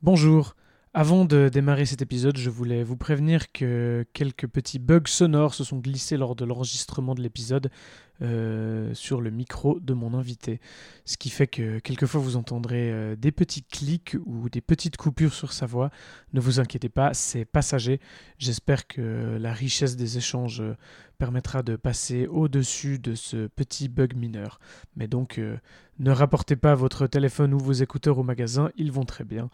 Bonjour. Avant de démarrer cet épisode, je voulais vous prévenir que quelques petits bugs sonores se sont glissés lors de l'enregistrement de l'épisode euh, sur le micro de mon invité. Ce qui fait que quelquefois vous entendrez euh, des petits clics ou des petites coupures sur sa voix. Ne vous inquiétez pas, c'est passager. J'espère que la richesse des échanges euh, permettra de passer au-dessus de ce petit bug mineur. Mais donc, ne rapportez pas votre téléphone ou vos écouteurs au magasin, ils vont très bien.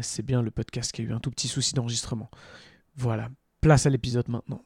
C'est bien le podcast qui a eu un tout petit souci d'enregistrement. Voilà, place à l'épisode maintenant.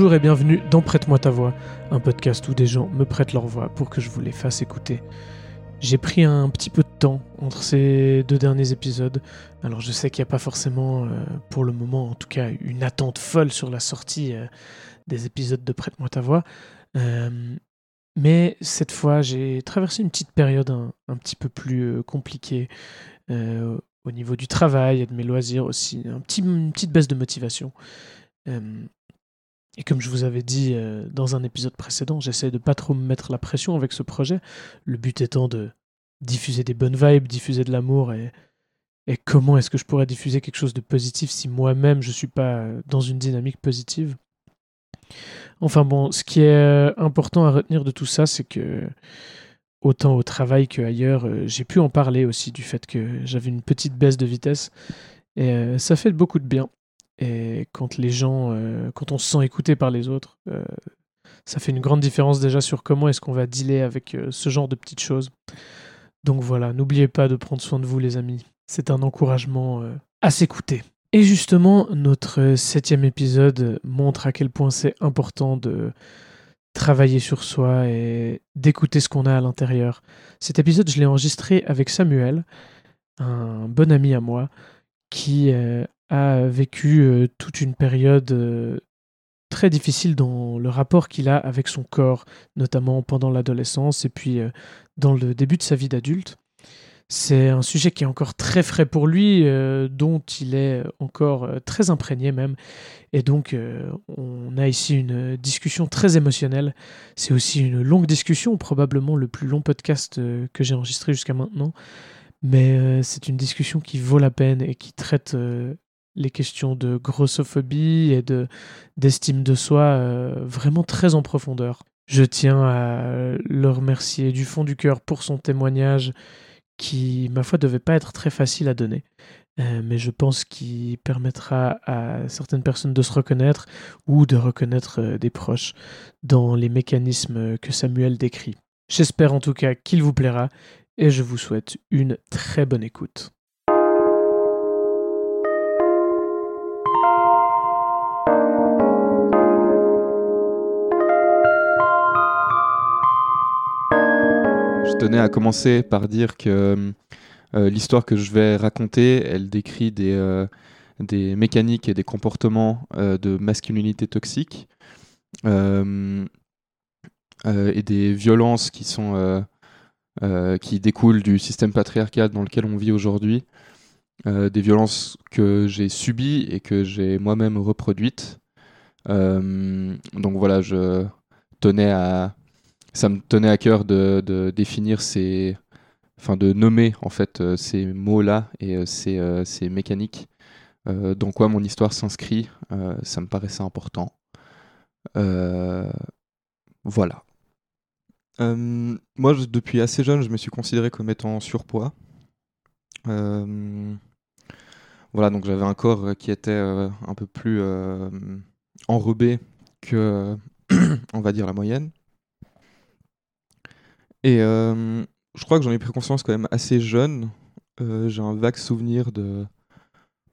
Bonjour et bienvenue dans Prête-moi ta voix, un podcast où des gens me prêtent leur voix pour que je vous les fasse écouter. J'ai pris un petit peu de temps entre ces deux derniers épisodes, alors je sais qu'il n'y a pas forcément, euh, pour le moment en tout cas, une attente folle sur la sortie euh, des épisodes de Prête-moi ta voix, euh, mais cette fois j'ai traversé une petite période un, petit peu plus compliquée au niveau du travail et de mes loisirs aussi, une petite baisse de motivation. Et comme je vous avais dit euh, dans un épisode précédent, j'essaie de pas trop me mettre la pression avec ce projet. Le but étant de diffuser des bonnes vibes, diffuser de l'amour et, et comment est-ce que je pourrais diffuser quelque chose de positif si moi-même je suis pas dans une dynamique positive. Enfin bon, ce qui est euh, important à retenir de tout ça, c'est que autant au travail qu'ailleurs, euh, j'ai pu en parler aussi du fait que j'avais une petite baisse de vitesse et ça fait beaucoup de bien. Et quand les gens, euh, quand on se sent écouté par les autres, euh, ça fait une grande différence déjà sur comment est-ce qu'on va dealer avec euh, ce genre de petites choses. Donc voilà, n'oubliez pas de prendre soin de vous les amis. C'est un encouragement à s'écouter. Et justement, notre septième épisode montre à quel point c'est important de travailler sur soi et d'écouter ce qu'on a à l'intérieur. Cet épisode, je l'ai enregistré avec Samuel, un bon ami à moi, qui a vécu euh, toute une période euh, très difficile dans le rapport qu'il a avec son corps, notamment pendant l'adolescence et puis euh, dans le début de sa vie d'adulte. C'est un sujet qui est encore très frais pour lui, dont il est encore très imprégné même. Et donc, on a ici une discussion très émotionnelle. C'est aussi une longue discussion, probablement le plus long podcast que j'ai enregistré jusqu'à maintenant. Mais c'est une discussion qui vaut la peine et qui traite les questions de grossophobie et de d'estime de soi euh, vraiment très en profondeur. Je tiens à le remercier du fond du cœur pour son témoignage qui, ma foi, devait pas être très facile à donner. Euh, mais je pense qu'il permettra à certaines personnes de se reconnaître ou de reconnaître euh, des proches dans les mécanismes que Samuel décrit. J'espère en tout cas qu'il vous plaira et je vous souhaite une très bonne écoute. Je tenais à commencer par dire que euh, l'histoire que je vais raconter, elle décrit des, euh, mécaniques et des comportements euh, de masculinité toxique euh, euh, et des violences qui sont euh, euh, qui découlent du système patriarcal dans lequel on vit aujourd'hui, Euh, des violences que j'ai subies et que j'ai moi-même reproduites. Euh, donc voilà, je tenais à ça me tenait à cœur de, définir ces, enfin de nommer en fait euh, ces mots-là et euh, ces, euh, ces mécaniques. Dans quoi mon histoire s'inscrit, ça me paraissait important. Voilà. Moi, depuis assez jeune, je me suis considéré comme étant en surpoids. Voilà, donc j'avais un corps qui était un peu plus enrobé que, on va dire, la moyenne. Et euh, je crois que j'en ai pris conscience quand même assez jeune. Euh, j'ai un vague souvenir de,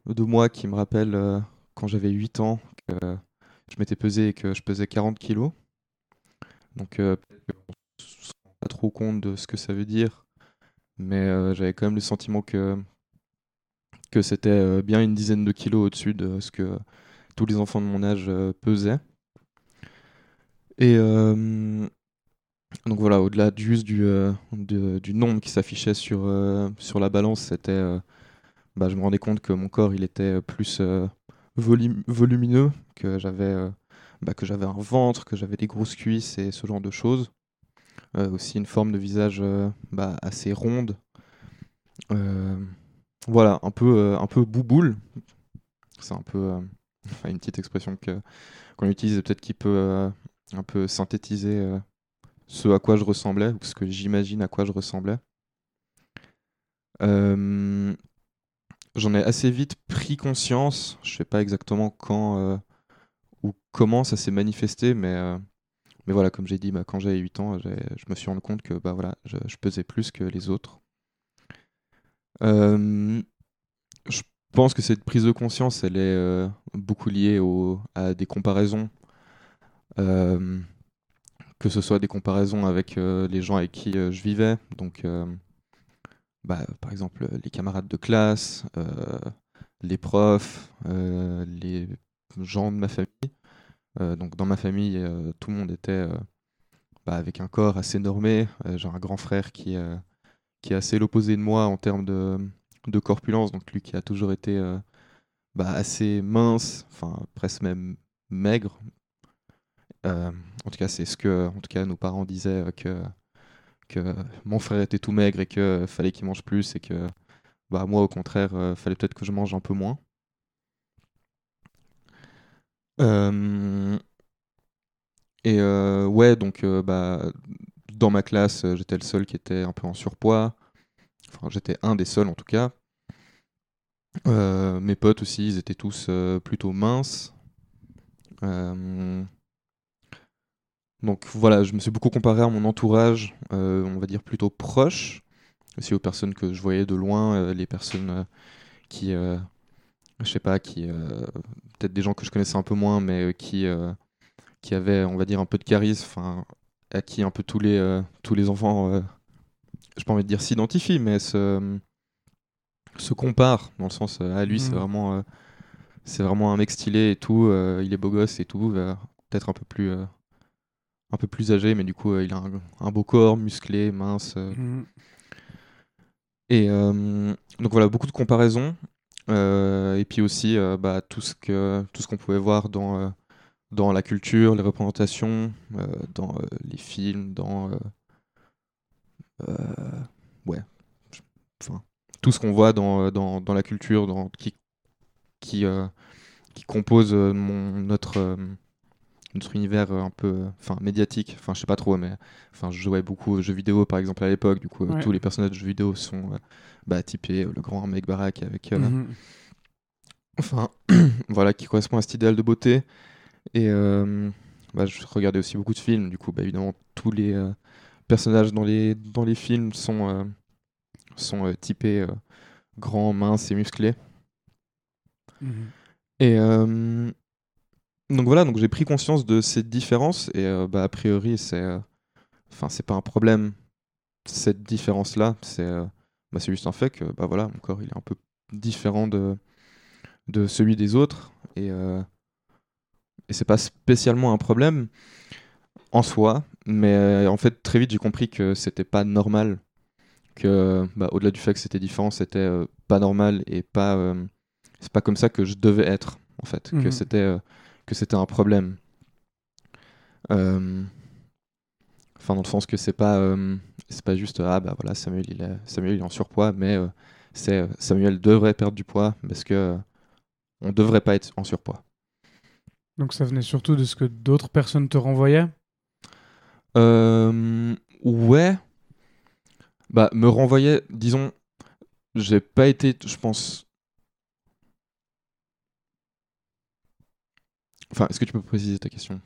de moi qui me rappelle euh, quand j'avais 8 ans que je m'étais pesé et que je pesais 40 kilos. Donc euh, qu'on se rend pas trop compte de ce que ça veut dire, mais j'avais quand même le sentiment que, que c'était bien une dizaine de kilos au-dessus de ce que tous les enfants de mon âge pesaient. Et donc voilà, au-delà euh, du nombre qui s'affichait sur, euh, la balance, c'était, euh, bah, je me rendais compte que mon corps il était plus volumineux, que j'avais bah, que j'avais un ventre, que j'avais des grosses cuisses et ce genre de choses. Aussi une forme de visage bah, assez ronde. Voilà, un peu, un peu bouboule. C'est un peu une petite expression qu'on utilise peut-être qui peut un peu synthétiser ce à quoi je ressemblais, ou ce que j'imagine à quoi je ressemblais. Euh, J'en ai assez vite pris conscience, je sais pas exactement quand euh, ou comment ça s'est manifesté, mais, euh, mais voilà, comme j'ai dit, bah, quand j'avais 8 ans, je me suis rendu compte que bah, voilà, je, pesais plus que les autres. Je pense que cette prise de conscience, elle est beaucoup liée à des comparaisons, que ce soit des comparaisons avec euh, les gens avec qui euh, je vivais, donc euh, bah, par exemple les camarades de classe, les profs, les gens de ma famille. Donc dans ma famille, tout le monde était bah, avec un corps assez normé. J'ai un grand frère qui, qui est assez l'opposé de moi en termes de, de corpulence, donc lui qui a toujours été bah, assez mince, enfin presque même maigre. Euh, en tout cas, c'est ce que en tout cas, nos parents disaient euh, que, que mon frère était tout maigre et que fallait qu'il mange plus et que bah, moi, au contraire, euh, fallait peut-être que je mange un peu moins. Et ouais, donc bah, dans ma classe, j'étais le seul qui était un peu en surpoids. Enfin, j'étais un des seuls en tout cas. Mes potes aussi, ils étaient tous plutôt minces. Donc voilà, je me suis beaucoup comparé à mon entourage, euh, on va dire plutôt proche, aussi aux personnes que je voyais de loin, euh, les personnes euh, qui, je sais pas, qui, peut-être des gens que je connaissais un peu moins, mais qui, qui avaient, on va dire, un peu de charisme, enfin, à qui un peu tous les, tous les enfants, je pas envie de dire s'identifient, mais se, se comparent, dans le sens, euh, ah lui, c'est Mhm. vraiment, c'est vraiment un mec stylé et tout, il est beau gosse et tout, peut-être un peu plus, un peu plus âgé, mais du coup, euh, il a un, un beau corps, musclé, mince. euh, Mhm. et euh, donc voilà, beaucoup de comparaisons. Et puis aussi bah, tout ce que tout ce qu'on pouvait voir dans, dans la culture, les représentations, euh, dans euh, les films, dans euh, ouais, enfin tout ce qu'on voit dans, dans, dans la culture, dans, qui qui qui compose mon notre notre univers euh, un peu euh, enfin médiatique. Enfin je sais pas trop, mais enfin je jouais beaucoup aux jeux vidéo par exemple à l'époque. Du coup euh, Ouais. tous les personnages de jeux vidéo sont bah, typés le grand mec baraque avec Mhm. enfin voilà qui correspond à cet idéal de beauté et bah, je regardais aussi beaucoup de films du coup bah, évidemment tous les personnages dans les dans les films sont sont typés grands minces et musclés Mhm. et euh, donc voilà donc j'ai pris conscience de cette différence et euh, bah, a priori c'est euh, enfin c'est pas un problème cette différence là c'est euh, bah, c'est juste un fait que bah voilà mon corps il est un peu différent de de celui des autres et et c'est pas spécialement un problème en soi mais en fait très vite j'ai compris que c'était pas normal que bah, au-delà du fait que c'était différent c'était pas normal et pas c'est pas comme ça que je devais être en fait que Mhm. c'était que c'était un problème Euh, enfin dans le sens que c'est pas euh, c'est pas juste ah bah voilà Samuel il est Samuel il est en surpoids mais euh, c'est Samuel devrait perdre du poids parce que on devrait pas être en surpoids Donc ça venait surtout de ce que d'autres personnes te renvoyaient? Euh, Ouais. Bah, me renvoyer, disons, j'ai pas été, je pense. Enfin, est-ce que tu peux préciser ta question?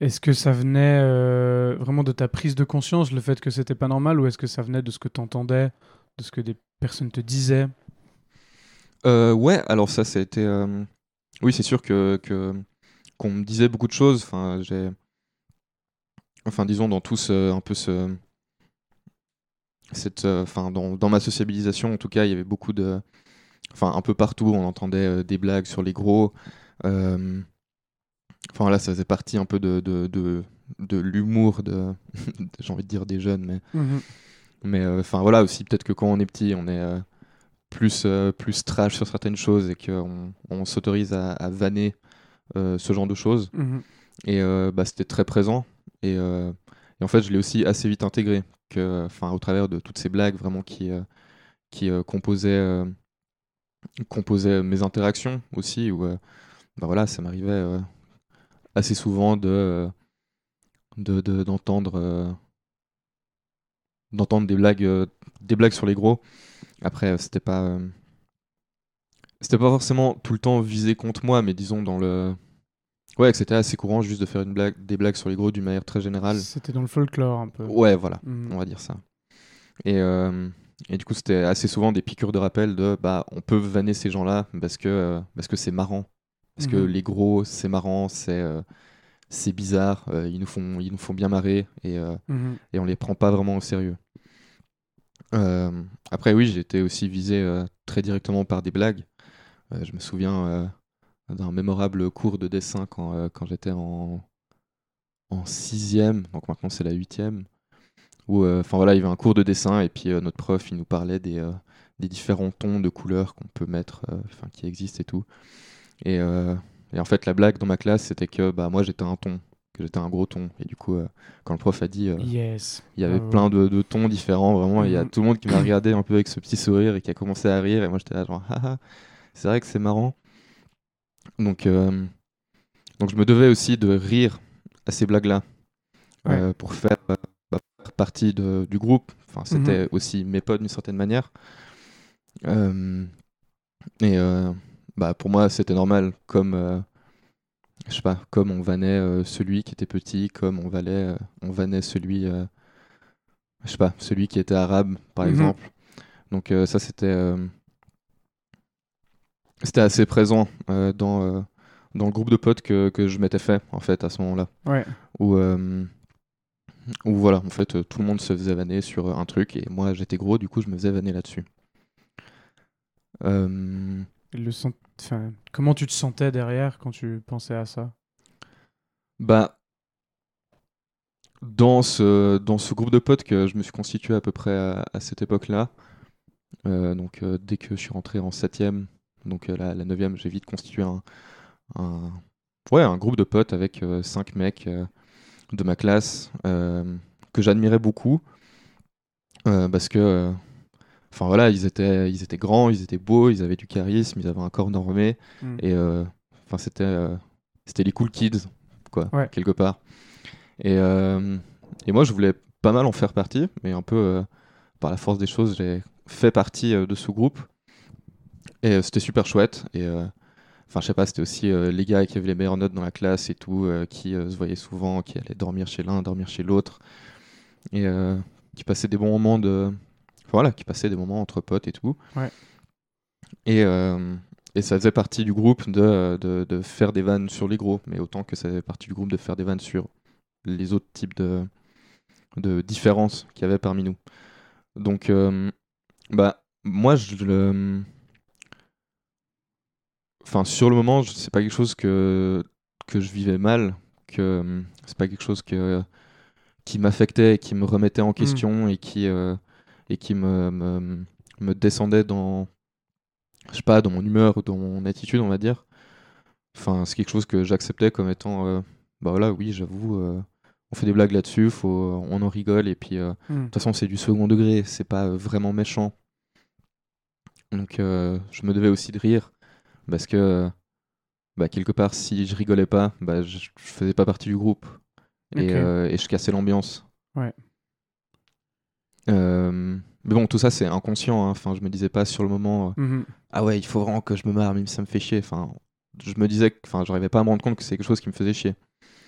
Est-ce que ça venait euh, vraiment de ta prise de conscience, le fait que c'était pas normal, ou est-ce que ça venait de ce que tu entendais, de ce que des personnes te disaient? Euh, ouais, alors ça, ça a été. euh, Oui, c'est sûr que qu'on me disait beaucoup de choses. Enfin, j'ai. Enfin, disons dans tout ce, un peu ce. Cette, euh, enfin, dans, dans ma sociabilisation, en tout cas, il y avait beaucoup de. Enfin, un peu partout, on entendait des blagues sur les gros. Euh, Enfin, là, ça faisait partie un peu de, de, de, de l'humour de. J'ai envie de dire des jeunes, mais. Mais euh, enfin voilà aussi peut-être que quand on est petit, on est euh, plus euh, plus trash sur certaines choses et qu'on on s'autorise à, à vanner ce genre de choses. Mhm. Et bah, c'était très présent. Et, et en fait, je l'ai aussi assez vite intégré, que, enfin, au travers de toutes ces blagues vraiment qui qui composaient composaient mes interactions aussi. Où bah voilà, ça m'arrivait assez souvent de euh, de- de- d'entendre euh, d'entendre des blagues euh, des blagues sur les gros après c'était pas c'était pas forcément tout le temps visé contre moi mais disons dans le ouais que c'était assez courant juste de faire une blague des blagues sur les gros d'une manière très générale C'était dans le folklore un peu. ouais voilà Mhm. on va dire ça et euh, et du coup c'était assez souvent des piqûres de rappel de bah on peut vanner ces gens là parce que euh, parce que c'est marrant parce que Mhm. les gros c'est marrant c'est euh, c'est bizarre euh, ils nous font ils nous font bien marrer et euh, Mhm. et on les prend pas vraiment au sérieux. Euh, après, oui, j'ai été aussi visé très directement par des blagues. Je me souviens d'un mémorable cours de dessin quand, quand j'étais en, en sixième, donc maintenant c'est la huitième, où enfin voilà, il y avait un cours de dessin et puis notre prof il nous parlait des, des différents tons de couleurs qu'on peut mettre, enfin qui existent et tout. Et, euh, et en fait, la blague dans ma classe c'était que bah moi j'étais un ton, que j'étais un gros ton, et du coup euh, quand le prof a dit euh, Yes. il y avait Ah plein de, de tons différents, vraiment. Il y a Mhm. tout le monde qui m'a regardé un peu avec ce petit sourire et qui a commencé à rire. Et moi, j'étais là, genre, haha, c'est vrai que c'est marrant. Donc, donc, je me devais aussi de rire à ces blagues-là pour faire, bah, faire partie de- du groupe. Enfin, c'était aussi mes potes d'une certaine manière. Et bah, pour moi, c'était normal, comme. euh, je sais pas, comme on vannait euh, celui qui était petit, comme on valait, euh, on vannait celui, je sais pas, celui qui était arabe, par Mhm. exemple. Donc ça, c'était, c'était assez présent dans dans le groupe de potes que, que je m'étais fait en fait à ce moment-là, Ouais. où où voilà, en fait, tout le monde se faisait vanner sur un truc et moi j'étais gros, du coup je me faisais vanner là-dessus. Euh, Comment tu te sentais derrière quand tu pensais à ça? Bah, dans ce, dans ce groupe de potes que je me suis constitué à peu près à, cette époque-là, euh, donc euh, dès que je suis rentré en 7ème, donc euh, la, la 9ème, j'ai vite constitué un, ouais, un groupe de potes avec 5 mecs de ma classe que j'admirais beaucoup parce que, enfin voilà, ils étaient, ils étaient grands, ils étaient beaux, ils avaient du charisme, ils avaient un corps normé. Mm. Et euh, enfin, c'était euh, c'était les cool kids, quoi, Ouais. quelque part. Et, euh, et moi, je voulais pas mal en faire partie, mais un peu par la force des choses, j'ai fait partie de ce groupe. Et c'était super chouette. Et enfin, je sais pas, c'était aussi euh, les gars qui avaient les meilleures notes dans la classe et tout, euh, qui euh, se voyaient souvent, qui allaient dormir chez l'un, dormir chez l'autre. Et qui passaient des bons moments de. Voilà, qui passaient des moments entre potes et tout. Ouais. Et, euh, et ça faisait partie du groupe de, de, de faire des vannes sur les gros, mais autant que ça faisait partie du groupe de faire des vannes sur les autres types de, de différences qu'il y avait parmi nous. Donc, euh, bah, moi, je le. Enfin, sur le moment, c'est pas quelque chose que, que je vivais mal, que c'est pas quelque chose que, qui m'affectait, qui me remettait en question et qui, euh, et qui me, me, me descendait dans, je sais pas, dans mon humeur, ou dans mon attitude, on va dire. Enfin, c'est quelque chose que j'acceptais comme étant, euh, bah voilà, oui, j'avoue, euh, on fait des blagues là-dessus, faut, on en rigole, et puis, euh, de Mm. toute façon, c'est du second degré, c'est pas vraiment méchant. Donc, je me devais aussi de rire, parce que, bah, quelque part, si je rigolais pas, bah, je, je faisais pas partie du groupe, et, je cassais l'ambiance. Ouais. Euh, mais bon, tout ça, c'est inconscient. hein. Enfin, je me disais pas sur le moment, euh, Mhm. ah ouais, il faut vraiment que je me marre, même si ça me fait chier. Enfin, je me disais, que- enfin, j'arrivais pas à me rendre compte que c'est quelque chose qui me faisait chier.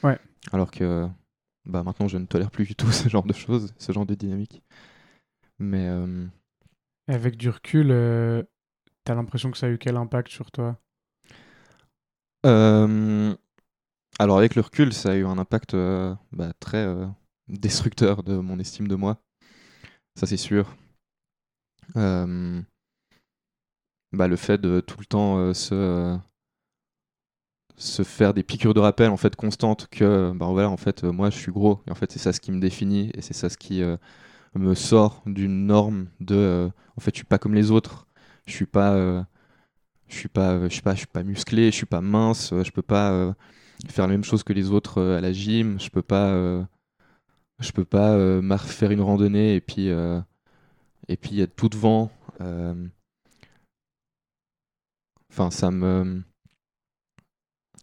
Ouais. Alors que, bah, maintenant, je ne tolère plus du tout ce genre de choses, ce genre de dynamique. Mais euh, avec du recul, euh, t'as l'impression que ça a eu quel impact sur toi? Alors, avec le recul, ça a eu un impact bah, très destructeur de mon estime de moi. Ça, c'est sûr. Euh, bah, le fait de tout le temps euh, se, se faire des piqûres de rappel en fait constantes que bah, voilà en fait moi je suis gros. Et en fait c'est ça ce qui me définit et c'est ça ce qui euh, me sort d'une norme de en fait je suis pas comme les autres. Je suis pas je suis pas je suis pas je suis pas musclé je suis pas mince je peux pas faire la même chose que les autres à la gym. Je peux pas je peux pas euh, faire une randonnée et puis euh, et puis être tout devant euh, enfin ça me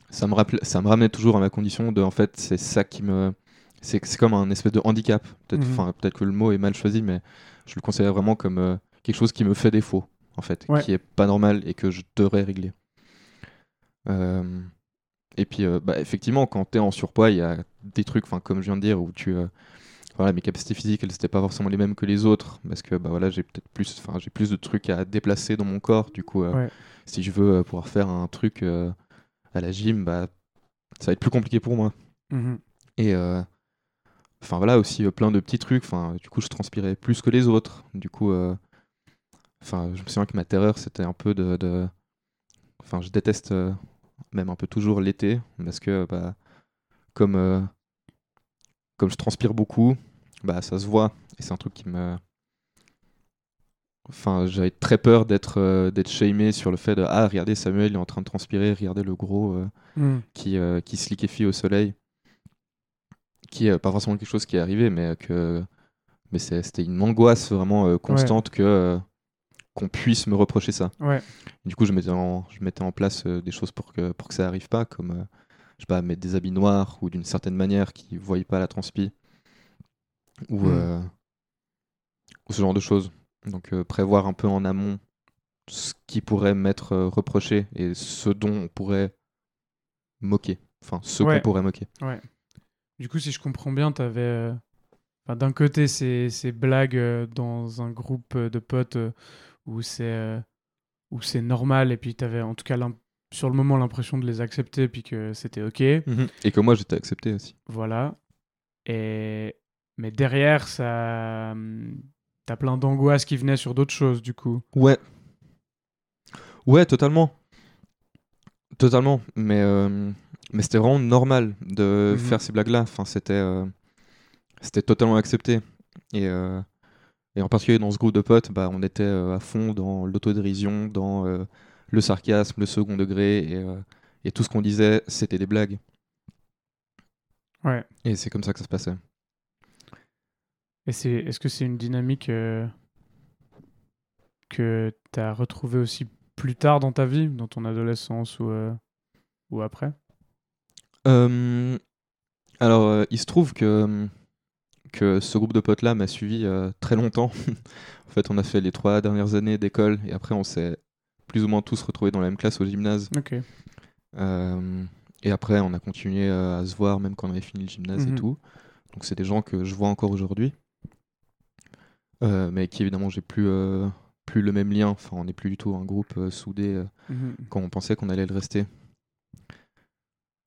ça me rappelait, ça me ramenait toujours à ma condition de en fait c'est ça qui me c'est c'est comme un espèce de handicap peut-être Mhm. enfin peut-être que le mot est mal choisi mais je le considère vraiment comme euh, quelque chose qui me fait défaut en fait Ouais. qui est pas normal et que je devrais régler Euh, et puis euh, bah, effectivement quand tu es en surpoids il y a des trucs comme je viens de dire où tu euh, voilà mes capacités physiques elles n'étaient pas forcément les mêmes que les autres parce que bah voilà j'ai peut-être plus j'ai plus de trucs à déplacer dans mon corps du coup euh, Ouais. si je veux pouvoir faire un truc à la gym bah ça va être plus compliqué pour moi Mhm. et enfin voilà aussi plein de petits trucs enfin du coup je transpirais plus que les autres du coup enfin je me souviens que ma terreur c'était un peu de de- enfin je déteste euh, même un peu toujours l'été parce que bah comme euh, comme je transpire beaucoup bah ça se voit et c'est un truc qui me Enfin, j'avais très peur d'être euh, d'être shamé sur le fait de ah regardez Samuel il est en train de transpirer, regardez le gros euh, Mhm. qui, qui se liquéfie au soleil, qui est pas forcément quelque chose qui est arrivé, mais que mais c'était une angoisse vraiment constante que qu'on puisse me reprocher ça. Ouais. Du coup, je mettais en, je mettais en place euh, des choses pour que pour que ça arrive pas, comme euh, je sais pas mettre des habits noirs ou d'une certaine manière qui ne voient pas la transpi ou Mm. euh, ou ce genre de choses. Donc prévoir un peu en amont ce qui pourrait m'être reproché et ce dont on pourrait moquer. Enfin, ce Ouais. qu'on pourrait moquer. Du coup, si je comprends bien, t'avais. euh, enfin, D'un côté, ces, ces blagues dans un groupe de potes où c'est euh, où c'est normal, et puis t'avais en tout cas sur le moment l'impression de les accepter, puis que c'était ok. Et que moi, j'étais accepté aussi. Voilà. Et... Mais derrière, ça. hum, T'as plein d'angoisses qui venaient sur d'autres choses, du coup. Ouais. Ouais, totalement. Totalement. Mais, euh, mais c'était vraiment normal de Mhm. faire ces blagues-là. Enfin, c'était, euh, c'était totalement accepté. Et, euh, et en particulier dans ce groupe de potes, bah, on était euh, à fond dans l'autodérision, dans euh, le sarcasme, le second degré. Et, euh, et tout ce qu'on disait, c'était des blagues. Ouais. Et c'est comme ça que ça se passait. Et c'est, est-ce que c'est une dynamique euh, que tu as retrouvée aussi plus tard dans ta vie, dans ton adolescence ou, ou après? Alors, il se trouve que, que ce groupe de potes-là m'a suivi euh, très longtemps. en fait, on a fait les trois dernières années d'école et après, on s'est plus ou moins tous retrouvés dans la même classe au gymnase. Euh, et après, on a continué euh, à se voir même quand on avait fini le gymnase Mhm. et tout. Donc, c'est des gens que je vois encore aujourd'hui. Euh, mais qui, évidemment, j'ai plus, plus le même lien. Enfin, on n'est plus du tout un groupe soudé. Mhm. quand on pensait qu'on allait le rester.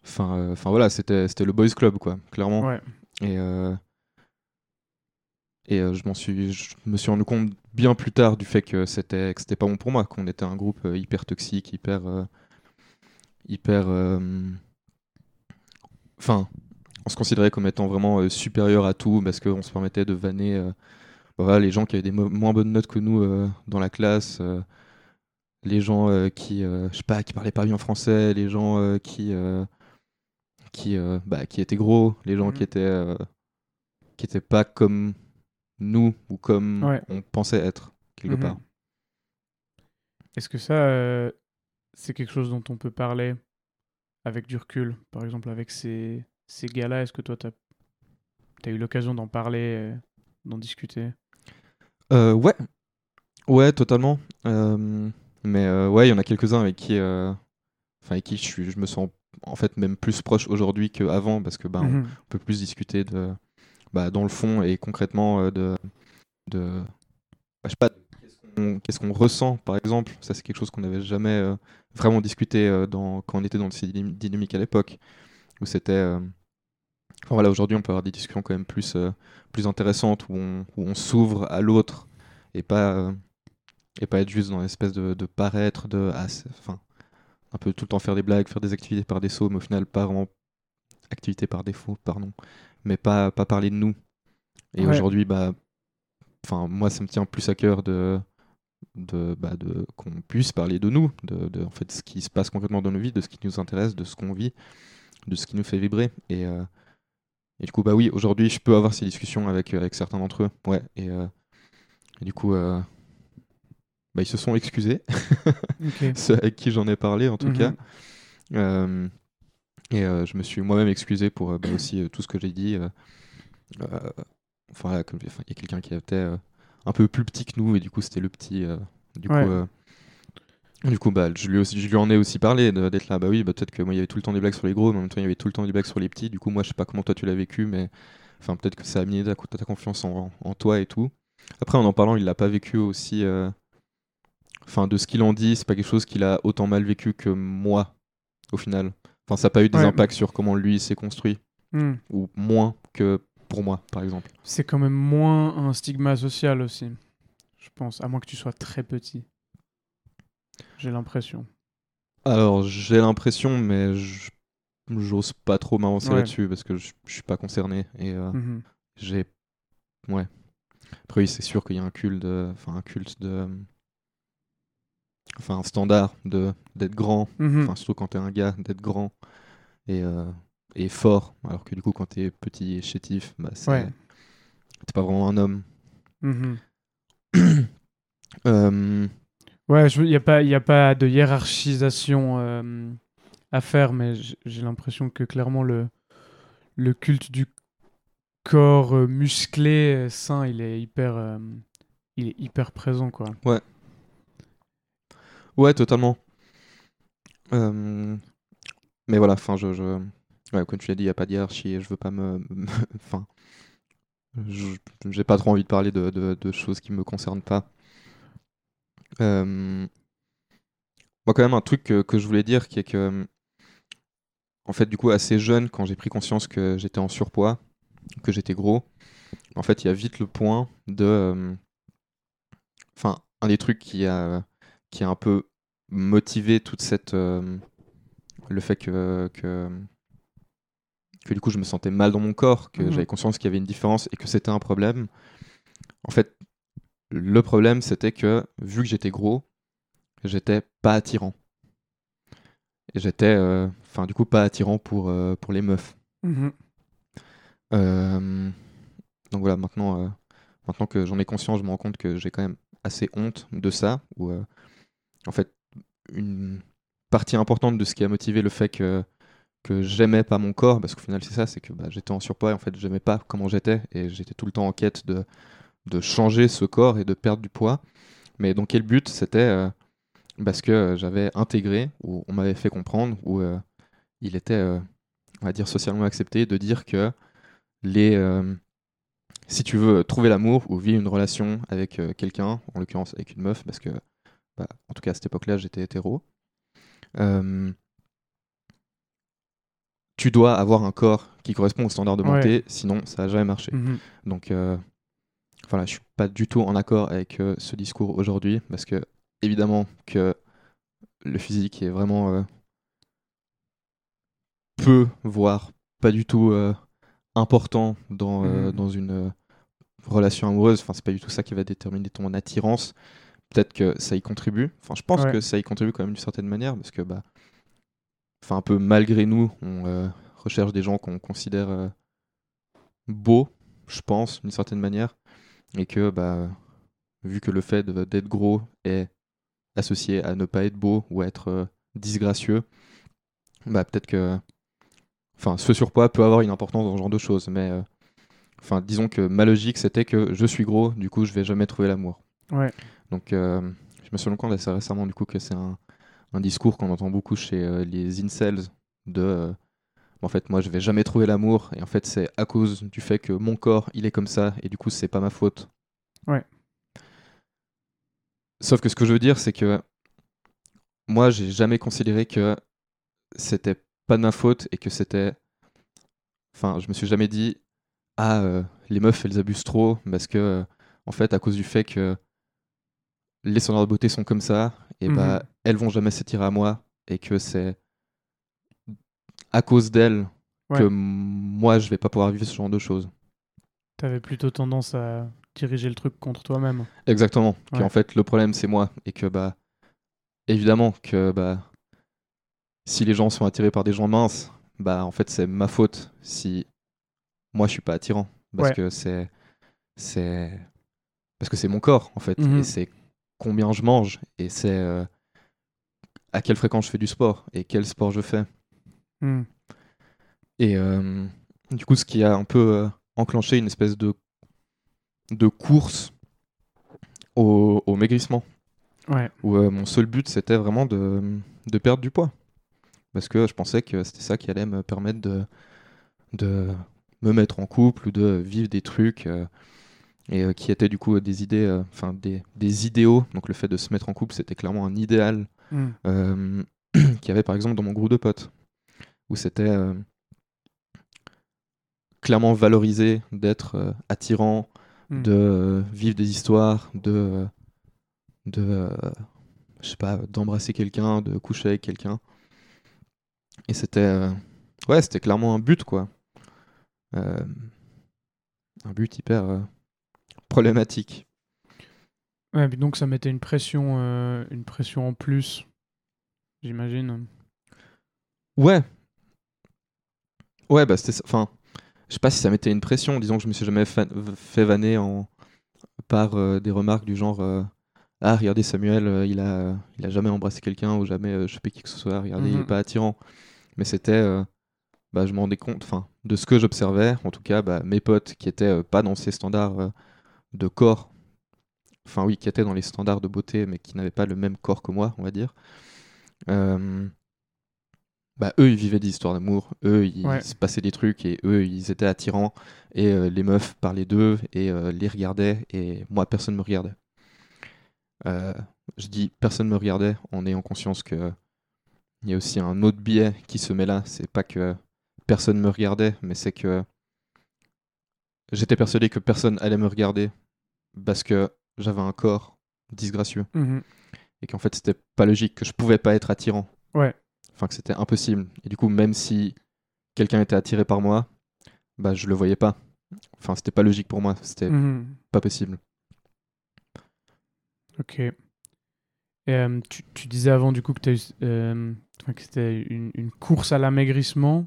Enfin, enfin voilà, c'était c'était le boys club quoi, clairement. Ouais. Et euh, et euh, je m'en suis, je me suis rendu compte bien plus tard du fait que c'était que c'était pas bon pour moi, qu'on était un groupe euh, hyper toxique, hyper euh, hyper. Enfin, on se considérait comme étant vraiment euh, supérieur à tout parce qu'on se permettait de vanner. euh, voilà, les gens qui avaient des mo- moins bonnes notes que nous euh, dans la classe, les gens qui, je sais pas, qui parlaient pas bien français, les gens qui, qui, bah, qui étaient gros, les gens Mhm. qui étaient, euh, qui étaient pas comme nous ou comme Ouais. on pensait être quelque Mhm. part. Est-ce que ça, euh, c'est quelque chose dont on peut parler avec du recul? Par exemple, avec ces, ces gars-là, est-ce que toi, tu as, eu l'occasion d'en parler, euh, d'en discuter? Euh, ouais, ouais, totalement. Mais ouais, il y en a quelques-uns avec qui, enfin, avec qui je, suis, je me sens en fait même plus proche aujourd'hui qu'avant parce que bah, on, Mhm. on peut plus discuter de, bah, dans le fond et concrètement euh, de, de bah, je sais pas, qu'est-ce qu'on ressent par exemple. Ça, c'est quelque chose qu'on n'avait jamais euh, vraiment discuté euh, dans, quand on était dans ces dynam- dynamiques à l'époque où c'était. enfin, voilà, aujourd'hui, on peut avoir des discussions quand même plus, plus intéressantes où on, on s'ouvre à l'autre et pas, et pas être juste dans l'espèce de, de paraître, de. ah, Enfin, un peu tout le temps faire des blagues, faire des activités par défaut, mais au final, pas vraiment. Activités par défaut, pardon. Mais pas, pas parler de nous. Et Ouais. aujourd'hui, bah. Moi, ça me tient plus à cœur de. De, bah, de qu'on puisse parler de nous, de, de en fait ce qui se passe concrètement dans nos vies, de ce qui nous intéresse, de ce qu'on vit, de ce qui nous fait vibrer. Et, euh, et du coup, bah oui, aujourd'hui, je peux avoir ces discussions avec, euh, avec certains d'entre eux. Ouais, et, euh, et du coup, euh, bah, ils se sont excusés, ceux avec qui j'en ai parlé en tout Mhm. cas. Et euh, je me suis moi-même excusé pour euh, bah, aussi euh, tout ce que j'ai dit. enfin, il y a quelqu'un qui était un peu plus petit que nous, et du coup, c'était le petit. du Ouais. coup. du coup, bah, je, lui aussi, je lui en ai aussi parlé d'être là. Bah oui, bah, peut-être que moi, il y avait tout le temps des blagues sur les gros, mais en même temps, il y avait tout le temps des blagues sur les petits. Du coup, moi, je sais pas comment toi tu l'as vécu, mais enfin, peut-être que ça a mis ta, ta confiance en, en toi et tout. Après, en en parlant, il l'a pas vécu aussi. euh, Enfin, de ce qu'il en dit, c'est pas quelque chose qu'il a autant mal vécu que moi, au final. Enfin, ça n'a pas eu des Ouais. impacts sur comment lui s'est construit, Hmm. ou moins que pour moi, par exemple. C'est quand même moins un stigma social aussi, je pense, à moins que tu sois très petit. J'ai l'impression. Alors, j'ai l'impression, mais je- j'ose pas trop m'avancer Ouais. là-dessus parce que je je suis pas concerné. Et euh, Mhm. j'ai. Ouais. Après, oui, c'est sûr qu'il y a un culte de. Enfin, un culte de. Enfin, un standard de d'être grand. Enfin, surtout quand t'es un gars, d'être grand et, euh, et fort. Alors que du coup, quand t'es petit et chétif, bah, c'est. Ouais. T'es pas vraiment un homme. Mhm. Euh, Ouais, il n'y a, pas- y a pas de hiérarchisation euh, à faire, mais j'ai l'impression que clairement le, le culte du corps musclé, sain, il est hyper, il est hyper présent, quoi. Ouais, totalement. Euh, Mais voilà, enfin, je, je... Ouais, comme tu l'as dit, il n'y a pas de hiérarchie et je veux pas me. Enfin. J'ai pas trop envie de parler de, de- choses qui me concernent pas. Euh, Moi, quand même, un truc que, que je voulais dire, qui est que. En fait, du coup, assez jeune, quand j'ai pris conscience que j'étais en surpoids, que j'étais gros, en fait, il y a vite le point de. euh, Enfin, un des trucs qui a, qui a un peu motivé toute cette. euh, Le fait que, que. que du coup, je me sentais mal dans mon corps, que Mhm. j'avais conscience qu'il y avait une différence et que c'était un problème. En fait, le problème, c'était que, vu que j'étais gros, j'étais pas attirant. Et j'étais, euh, enfin, du coup, pas attirant pour, euh, pour les meufs. Mhm. Donc voilà, maintenant, maintenant que j'en ai conscience, je me rends compte que j'ai quand même assez honte de ça. Ou en fait, une partie importante de ce qui a motivé le fait que, j'aimais pas mon corps, parce qu'au final c'est ça, c'est que bah, j'étais en surpoids et en fait j'aimais pas comment j'étais et j'étais tout le temps en quête de, changer ce corps et de perdre du poids. Mais dans quel but? C'était euh, parce que euh, j'avais intégré, ou on m'avait fait comprendre, ou euh, il était, on va dire, socialement accepté de dire que les, si tu veux trouver l'amour ou vivre une relation avec quelqu'un, en l'occurrence avec une meuf, parce que, bah, en tout cas à cette époque-là, j'étais hétéro, euh, tu dois avoir un corps qui correspond au standard de Ouais. sinon ça n'a jamais marché. Mhm. Donc euh, voilà, je suis pas du tout en accord avec euh, ce discours aujourd'hui, parce que évidemment que le physique est vraiment euh, peu, voire pas du tout important dans, Mhm. dans une relation amoureuse. Enfin, c'est pas du tout ça qui va déterminer ton attirance. Peut-être que ça y contribue. Enfin, je pense Ouais. que ça y contribue quand même d'une certaine manière, parce que bah, enfin un peu malgré nous, on euh, recherche des gens qu'on considère euh, beaux, je pense, d'une certaine manière, et que bah vu que le fait d'être gros est associé à ne pas être beau ou à être euh, disgracieux, bah peut-être que enfin ce surpoids peut avoir une importance dans ce genre de choses, mais Enfin, disons que ma logique, c'était que je suis gros, du coup, je vais jamais trouver l'amour. Ouais. Donc, euh, je me suis rendu compte assez récemment, du coup, que c'est un, un discours qu'on entend beaucoup chez euh, les incels de. euh, en fait, moi, je vais jamais trouver l'amour, et en fait, c'est à cause du fait que mon corps, il est comme ça, et du coup, c'est pas ma faute. Ouais. Sauf que ce que je veux dire, c'est que moi, j'ai jamais considéré que c'était pas de ma faute et que c'était. Enfin, je me suis jamais dit, ah, les meufs, elles abusent trop, parce que, en fait, à cause du fait que les standards de beauté sont comme ça, et bah, Mhm. elles vont jamais s'attirer à moi, et que c'est à cause d'elles Ouais. que moi, je vais pas pouvoir vivre ce genre de choses. T'avais plutôt tendance à diriger le truc contre toi-même. Exactement. Ouais. Qu'en fait, le problème, c'est moi. Et que, bah, évidemment, que, bah, si les gens sont attirés par des gens minces, bah, en fait, c'est ma faute si moi, je suis pas attirant. Parce Ouais. que c'est. C'est. Parce que c'est mon corps, en fait. Mhm. Et c'est combien je mange. Et c'est. euh, à quelle fréquence je fais du sport. Et quel sport je fais. Hmm. Et euh, du coup, ce qui a un peu euh, enclenché une espèce de, de course au, au maigrissement. Ouais. Où mon seul but, c'était vraiment de, de perdre du poids. Parce que je pensais que c'était ça qui allait me permettre de, de me mettre en couple ou de vivre des trucs. Et euh, qui étaient du coup des idées, euh, enfin des, des idéaux. Donc le fait de se mettre en couple, c'était clairement un idéal euh, qu'il y avait par exemple dans mon groupe de potes, où c'était clairement valorisé d'être attirant, Hmm. de vivre des histoires, de, de euh, je sais pas, d'embrasser quelqu'un, de coucher avec quelqu'un. Et c'était, euh, ouais, c'était clairement un but quoi, Euh, un but hyper problématique. Ouais, donc ça mettait une pression, euh, une pression en plus, j'imagine. Ouais. Ouais, bah c'était ça. Enfin, je sais pas si ça mettait une pression. Disons que je me suis jamais fa- fait vanner en... par euh, des remarques du genre euh, Ah, regardez Samuel, il, a, il a jamais embrassé quelqu'un ou jamais euh, chopé qui que ce soit. Regardez, il est Mhm. pas attirant. Mais c'était. bah, je me rendais compte, enfin, de ce que j'observais, en tout cas, bah, mes potes qui étaient pas dans ces standards de corps, enfin, oui, qui étaient dans les standards de beauté, mais qui n'avaient pas le même corps que moi, on va dire. Euh, bah, eux, ils vivaient des histoires d'amour, eux, il Ouais. se passait des trucs, et eux, ils étaient attirants, et euh, les meufs parlaient d'eux, et euh, les regardaient, et moi, personne me regardait. Je dis personne me regardait en ayant conscience que il y a aussi un autre biais qui se met là, c'est pas que personne me regardait, mais c'est que j'étais persuadé que personne allait me regarder parce que j'avais un corps disgracieux Mhm. et qu'en fait c'était pas logique, que je pouvais pas être attirant. Ouais. Enfin que c'était impossible. Et du coup, même si quelqu'un était attiré par moi, bah je le voyais pas. Enfin, c'était pas logique pour moi, c'était Mhm. pas possible. Ok. Et, euh, tu, tu disais avant du coup que, eu, euh, que c'était une, une course à l'amaigrissement.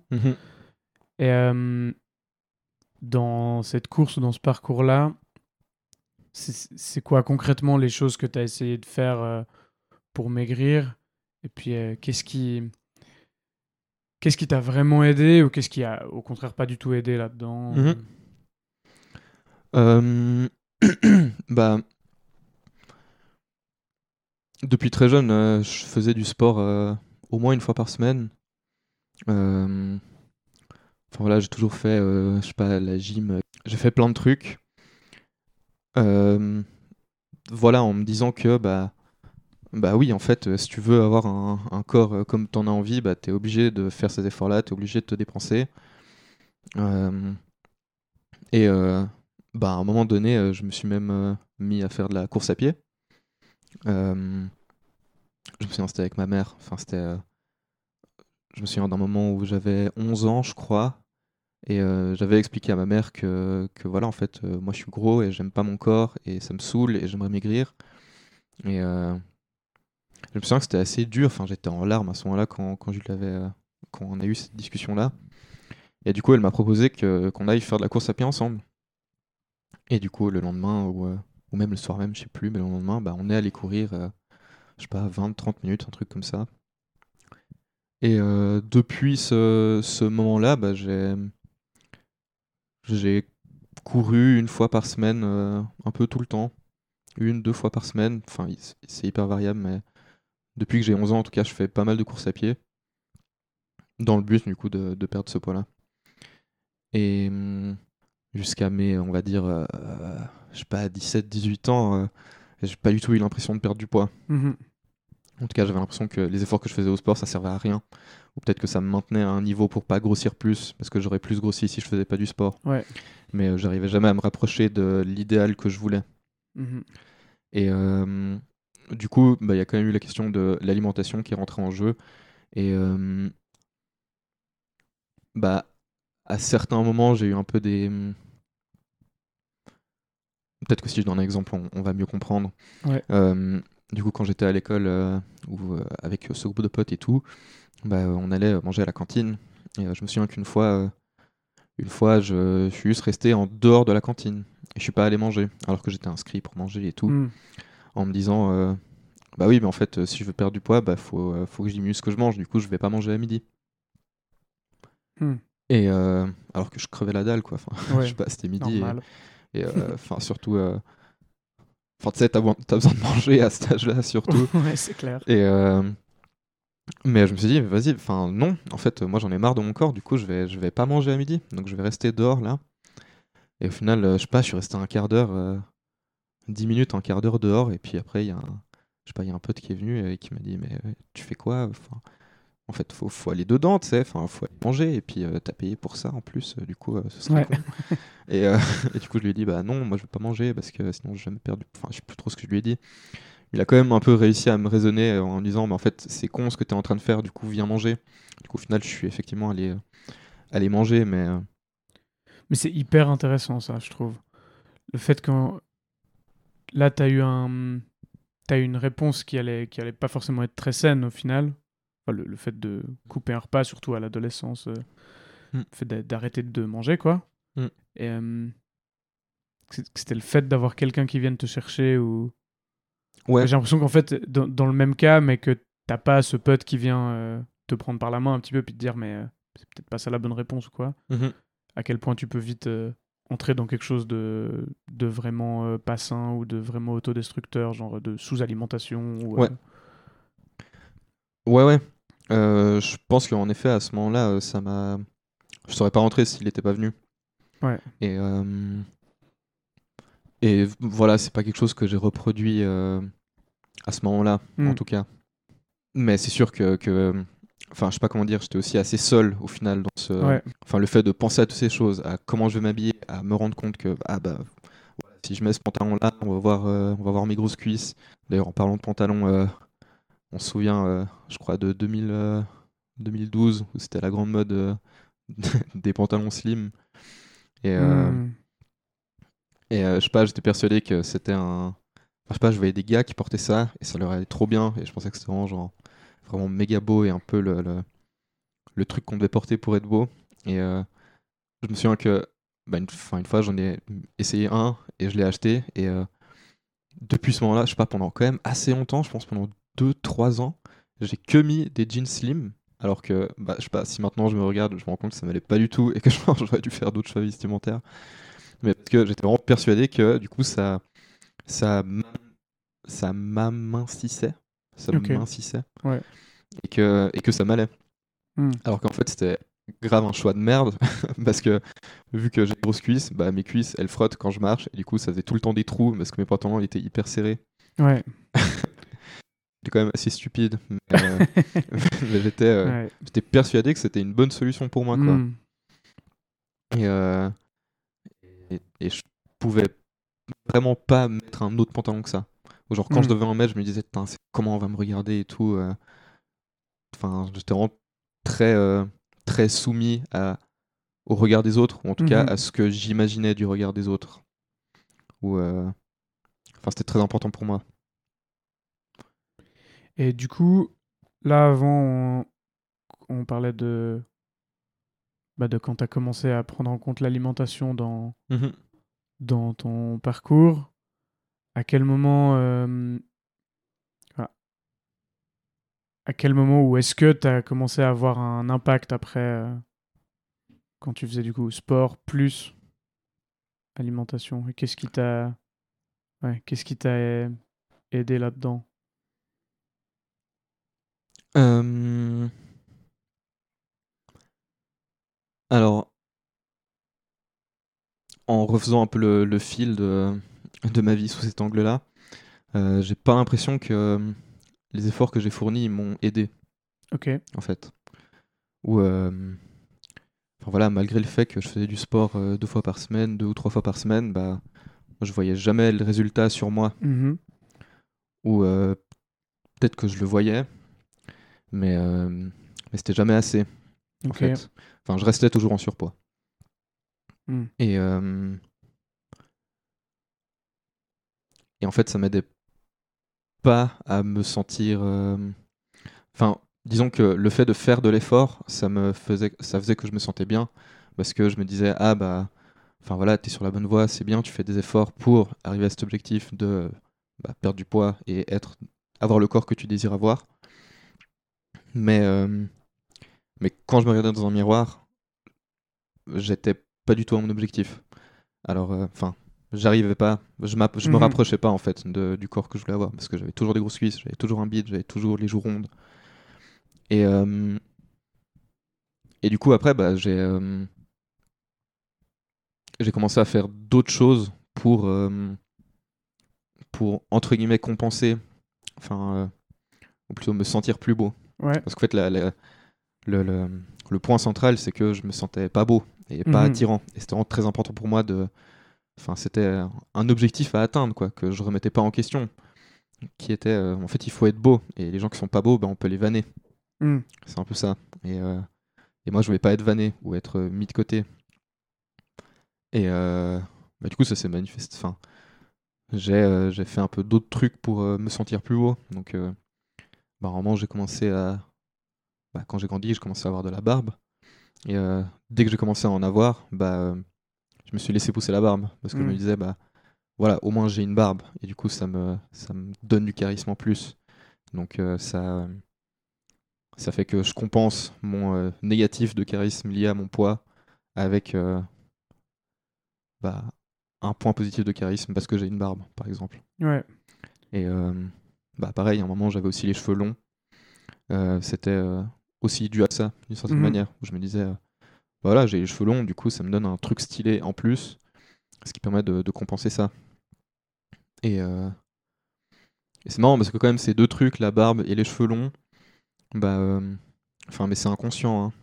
Et euh, dans cette course ou dans ce parcours-là, c'est quoi concrètement les choses que tu as essayé de faire euh, pour maigrir? Et puis, euh, qu'est-ce qui qu'est-ce qui t'a vraiment aidé ou qu'est-ce qui a au contraire pas du tout aidé là-dedans? Euh, bah, depuis très jeune, euh, je faisais du sport au moins une fois par semaine. Enfin voilà, j'ai toujours fait, je sais pas, la gym. J'ai fait plein de trucs. Euh, voilà, en me disant que bah, bah oui, en fait, si tu veux avoir un, corps euh, comme t'en as envie, bah t'es obligé de faire ces efforts-là, t'es obligé de te dépenser. Euh, et bah, à un moment donné, je me suis même mis à faire de la course à pied. Je me souviens, c'était avec ma mère. Enfin, c'était. je me souviens d'un moment où j'avais 11 ans, je crois. Et euh, j'avais expliqué à ma mère que, que voilà, en fait, euh, moi je suis gros et j'aime pas mon corps et ça me saoule et j'aimerais maigrir. Et euh, je me souviens que c'était assez dur. Enfin, j'étais en larmes à ce moment-là quand, quand, je euh, quand on a eu cette discussion-là. Et du coup, elle m'a proposé que, qu'on aille faire de la course à pied ensemble. Et du coup, le lendemain, ou, ou même le soir même, je sais plus, mais le lendemain, bah, on est allé courir, je sais pas, 20-30 minutes, un truc comme ça. Et depuis ce, ce moment-là, bah, j'ai, j'ai couru une fois par semaine, euh, un peu tout le temps. Une, deux fois par semaine. Enfin, c'est hyper variable, mais depuis que j'ai 11 ans, en tout cas, je fais pas mal de courses à pied. Dans le but, du coup, de, de perdre ce poids-là. Et hum, jusqu'à mes, on va dire, euh, je sais pas, 17, 18 ans, euh, j'ai pas du tout eu l'impression de perdre du poids. Mhm. En tout cas, j'avais l'impression que les efforts que je faisais au sport, ça servait à rien. Ou peut-être que ça me maintenait à un niveau pour pas grossir plus, parce que j'aurais plus grossi si je faisais pas du sport. Ouais. Mais euh, j'arrivais jamais à me rapprocher de l'idéal que je voulais. Mhm. Et euh, du coup, bah, il y a quand même eu la question de l'alimentation qui est rentrée en jeu. Et euh, bah, à certains moments, j'ai eu un peu des. Peut-être que si je donne un exemple, on, on va mieux comprendre. Ouais. Du coup, quand j'étais à l'école euh, ou euh, avec ce groupe de potes et tout, bah, on allait manger à la cantine. Et euh, je me souviens qu'une fois, euh, une fois, je, je suis juste resté en dehors de la cantine. Et je suis pas allé manger, alors que j'étais inscrit pour manger et tout Mhm. en me disant euh, bah oui mais en fait euh, si je veux perdre du poids bah faut, euh, faut que je diminue ce que je mange du coup je vais pas manger à midi Hmm. et euh, alors que je crevais la dalle quoi enfin, Ouais. je sais pas c'était midi et- Normal. et euh, enfin surtout euh, enfin tu sais t'as, besoin- de manger à cet âge là surtout ouais, c'est clair. et euh, mais je me suis dit vas-y enfin non. En fait moi j'en ai marre de mon corps du coup je vais je vais pas manger à midi. Donc je vais rester dehors là. Et au final euh, je sais pas je suis resté un quart d'heure euh, 10 minutes un quart d'heure dehors. Et puis après il y a un je sais pas il y a un pote qui est venu et qui m'a dit mais euh, tu fais quoi? Enfin en fait faut, faut aller dedans tu sais. Enfin faut aller manger. Et puis euh, t'as payé pour ça en plus euh, du coup euh, ce serait Ouais. con. et, euh, et du coup je lui ai dit bah non moi je vais pas manger parce que sinon je vais me perdre enfin je sais plus trop ce que je lui ai dit il a quand même un peu réussi à me raisonner en me disant mais en fait c'est con ce que tu es en train de faire du coup viens manger du coup au final je suis effectivement allé euh, allé manger mais euh, Mais c'est hyper intéressant, ça, je trouve. Le fait que là, tu as eu un... Eu une réponse qui allait, qui allait pas forcément être très saine au final. Enfin, le, le fait de couper un repas, surtout à l'adolescence, euh, Mm. le fait d'a- d'arrêter de manger, quoi. Mm. Et euh, c'était le fait d'avoir quelqu'un qui vienne te chercher ou. Ouais J'ai l'impression qu'en fait, dans, dans le même cas, mais que t'as pas ce pote qui vient euh, te prendre par la main un petit peu puis te dire, mais euh, c'est peut-être pas ça la bonne réponse ou quoi Mhm. à quel point tu peux vite euh, entrer dans quelque chose de, de vraiment pas sain ou de vraiment autodestructeur, genre de sous-alimentation. Ou, Ouais. Ouais, ouais. Je pense qu'en effet, à ce moment-là, ça m'a. Je serais pas rentré s'il n'était pas venu. Ouais. Et, et voilà, c'est pas quelque chose que j'ai reproduit euh, à ce moment-là, Mm. en tout cas. Mais c'est sûr que, que- Enfin, je sais pas comment dire, j'étais aussi assez seul au final dans ce. Ouais. Enfin, le fait de penser à toutes ces choses, à comment je vais m'habiller, à me rendre compte que, ah bah, voilà, si je mets ce pantalon-là, on va voir, euh, on va voir mes grosses cuisses. D'ailleurs, en parlant de pantalons, euh, on se souvient, euh, je crois, de 2000, euh, 2012, où c'était la grande mode des pantalons slim. Et, euh, Mm. Et euh, je sais pas, j'étais persuadé que c'était un. Enfin, je sais pas, je voyais des gars qui portaient ça et ça leur allait trop bien. Et je pensais que c'était vraiment, genre, vraiment méga beau et un peu le, le, truc qu'on devait porter pour être beau. Et euh, je me souviens que bah, une, fois, j'en ai essayé un et je l'ai acheté. Et euh, depuis ce moment-là, je sais pas, pendant quand même assez longtemps, je pense pendant 2-3 ans, j'ai que mis des jeans slim. Alors que, bah, je sais pas, si maintenant je me regarde, je me rends compte que ça m'allait pas du tout et que j'aurais dû faire d'autres choix vestimentaires. Mais parce que j'étais vraiment persuadé que du coup ça ça ça m'amincissait, ça Ok. m'amincissait. Ouais. Et que et que ça m'allait. Hmm. Alors qu'en fait c'était grave un choix de merde parce que vu que j'ai des grosses cuisses, bah mes cuisses elles frottent quand je marche et du coup ça faisait tout le temps des trous parce que mes pantalons étaient hyper serrés. Ouais. J'étais quand même assez stupide, mais, euh, mais j'étais euh, ouais. j'étais persuadé que c'était une bonne solution pour moi quoi. Mm. Et, euh, et, et je pouvais vraiment pas mettre un autre pantalon que ça. Ou Genre quand je Mm. devais en mettre, je me disais, Putain, comment on va me regarder et tout. euh. Enfin, j'étais vraiment très, euh, très soumis à, au regard des autres, ou en tout cas Mhm. à ce que j'imaginais du regard des autres. Ou, euh, Enfin, c'était très important pour moi. Et du coup, là, avant, on, on parlait de, bah, de quand tu as commencé à prendre en compte l'alimentation dans, dans ton parcours. À quel moment. euh, à quel moment ou est-ce que tu as commencé à avoir un impact après euh, quand tu faisais du coup sport plus alimentation? Et qu'est-ce qui t'a ouais, qu'est-ce qui t'a aidé là-dedans? Euh, Alors, en refaisant un peu le, le fil de, de ma vie sous cet angle-là, euh, j'ai pas l'impression que euh, les efforts que j'ai fournis m'ont aidé, Ok. en fait. Ou, euh, enfin voilà, malgré le fait que je faisais du sport euh, deux fois par semaine, deux ou trois fois par semaine, bah, je voyais jamais le résultat sur moi. Mhm. Ou peut-être que je le voyais, mais, mais c'était jamais assez. En fait. Enfin, je restais toujours en surpoids. Hmm. Et, euh, et en fait, ça m'aidait pas à me sentir. euh, Enfin, disons que le fait de faire de l'effort, ça me faisait, ça faisait que je me sentais bien parce que je me disais ah bah, enfin voilà, t'es sur la bonne voie, c'est bien, tu fais des efforts pour arriver à cet objectif de bah, perdre du poids et être, avoir le corps que tu désires avoir. Mais euh, mais quand je me regardais dans un miroir, j'étais pas du tout à mon objectif. Alors, euh, enfin, j'arrivais pas, je, m'app- je me Mhm. rapprochais pas en fait de- du corps que je voulais avoir parce que j'avais toujours des grosses cuisses, j'avais toujours un bide, j'avais toujours les joues rondes. Et, euh, et du coup, après, bah, j'ai euh, j'ai commencé à faire d'autres choses pour, pour entre guillemets compenser, enfin, ou plutôt me sentir plus beau. Ouais. Parce qu'en fait, la- la- le, le- le point central, c'est que je me sentais pas beau et pas Mhm. attirant. Et c'était vraiment très important pour moi de. Enfin, c'était un objectif à atteindre, quoi, que je remettais pas en question. Qui était, euh, en fait, il faut être beau. Et les gens qui sont pas beaux, ben, on peut les vanner. Hmm. C'est un peu ça. Et, euh, et moi, je voulais pas être vanné ou être euh, mis de côté. Et euh, bah, du coup, ça s'est manifesté. Enfin, j'ai fait un peu d'autres trucs pour me sentir plus beau. Donc, bah, vraiment, j'ai commencé à. Bah, quand j'ai grandi, j'ai commencé à avoir de la barbe. Et euh, dès que j'ai commencé à en avoir, bah, euh, je me suis laissé pousser la barbe. Parce que je me Mm. disais, bah, voilà, au moins j'ai une barbe. Et du coup, ça me, ça me donne du charisme en plus. Donc, euh, ça, ça fait que je compense mon euh, négatif de charisme lié à mon poids avec bah, un point positif de charisme parce que j'ai une barbe, par exemple. Ouais. Et bah, pareil, à un moment, j'avais aussi les cheveux longs. Euh, C'était euh, aussi dû à ça, d'une certaine Mhm. manière, où je me disais, euh, voilà, j'ai les cheveux longs, du coup, ça me donne un truc stylé en plus, ce qui permet de, de compenser ça. Et, euh, et c'est marrant parce que quand même, ces deux trucs, la barbe et les cheveux longs, bah, euh, enfin, mais c'est inconscient,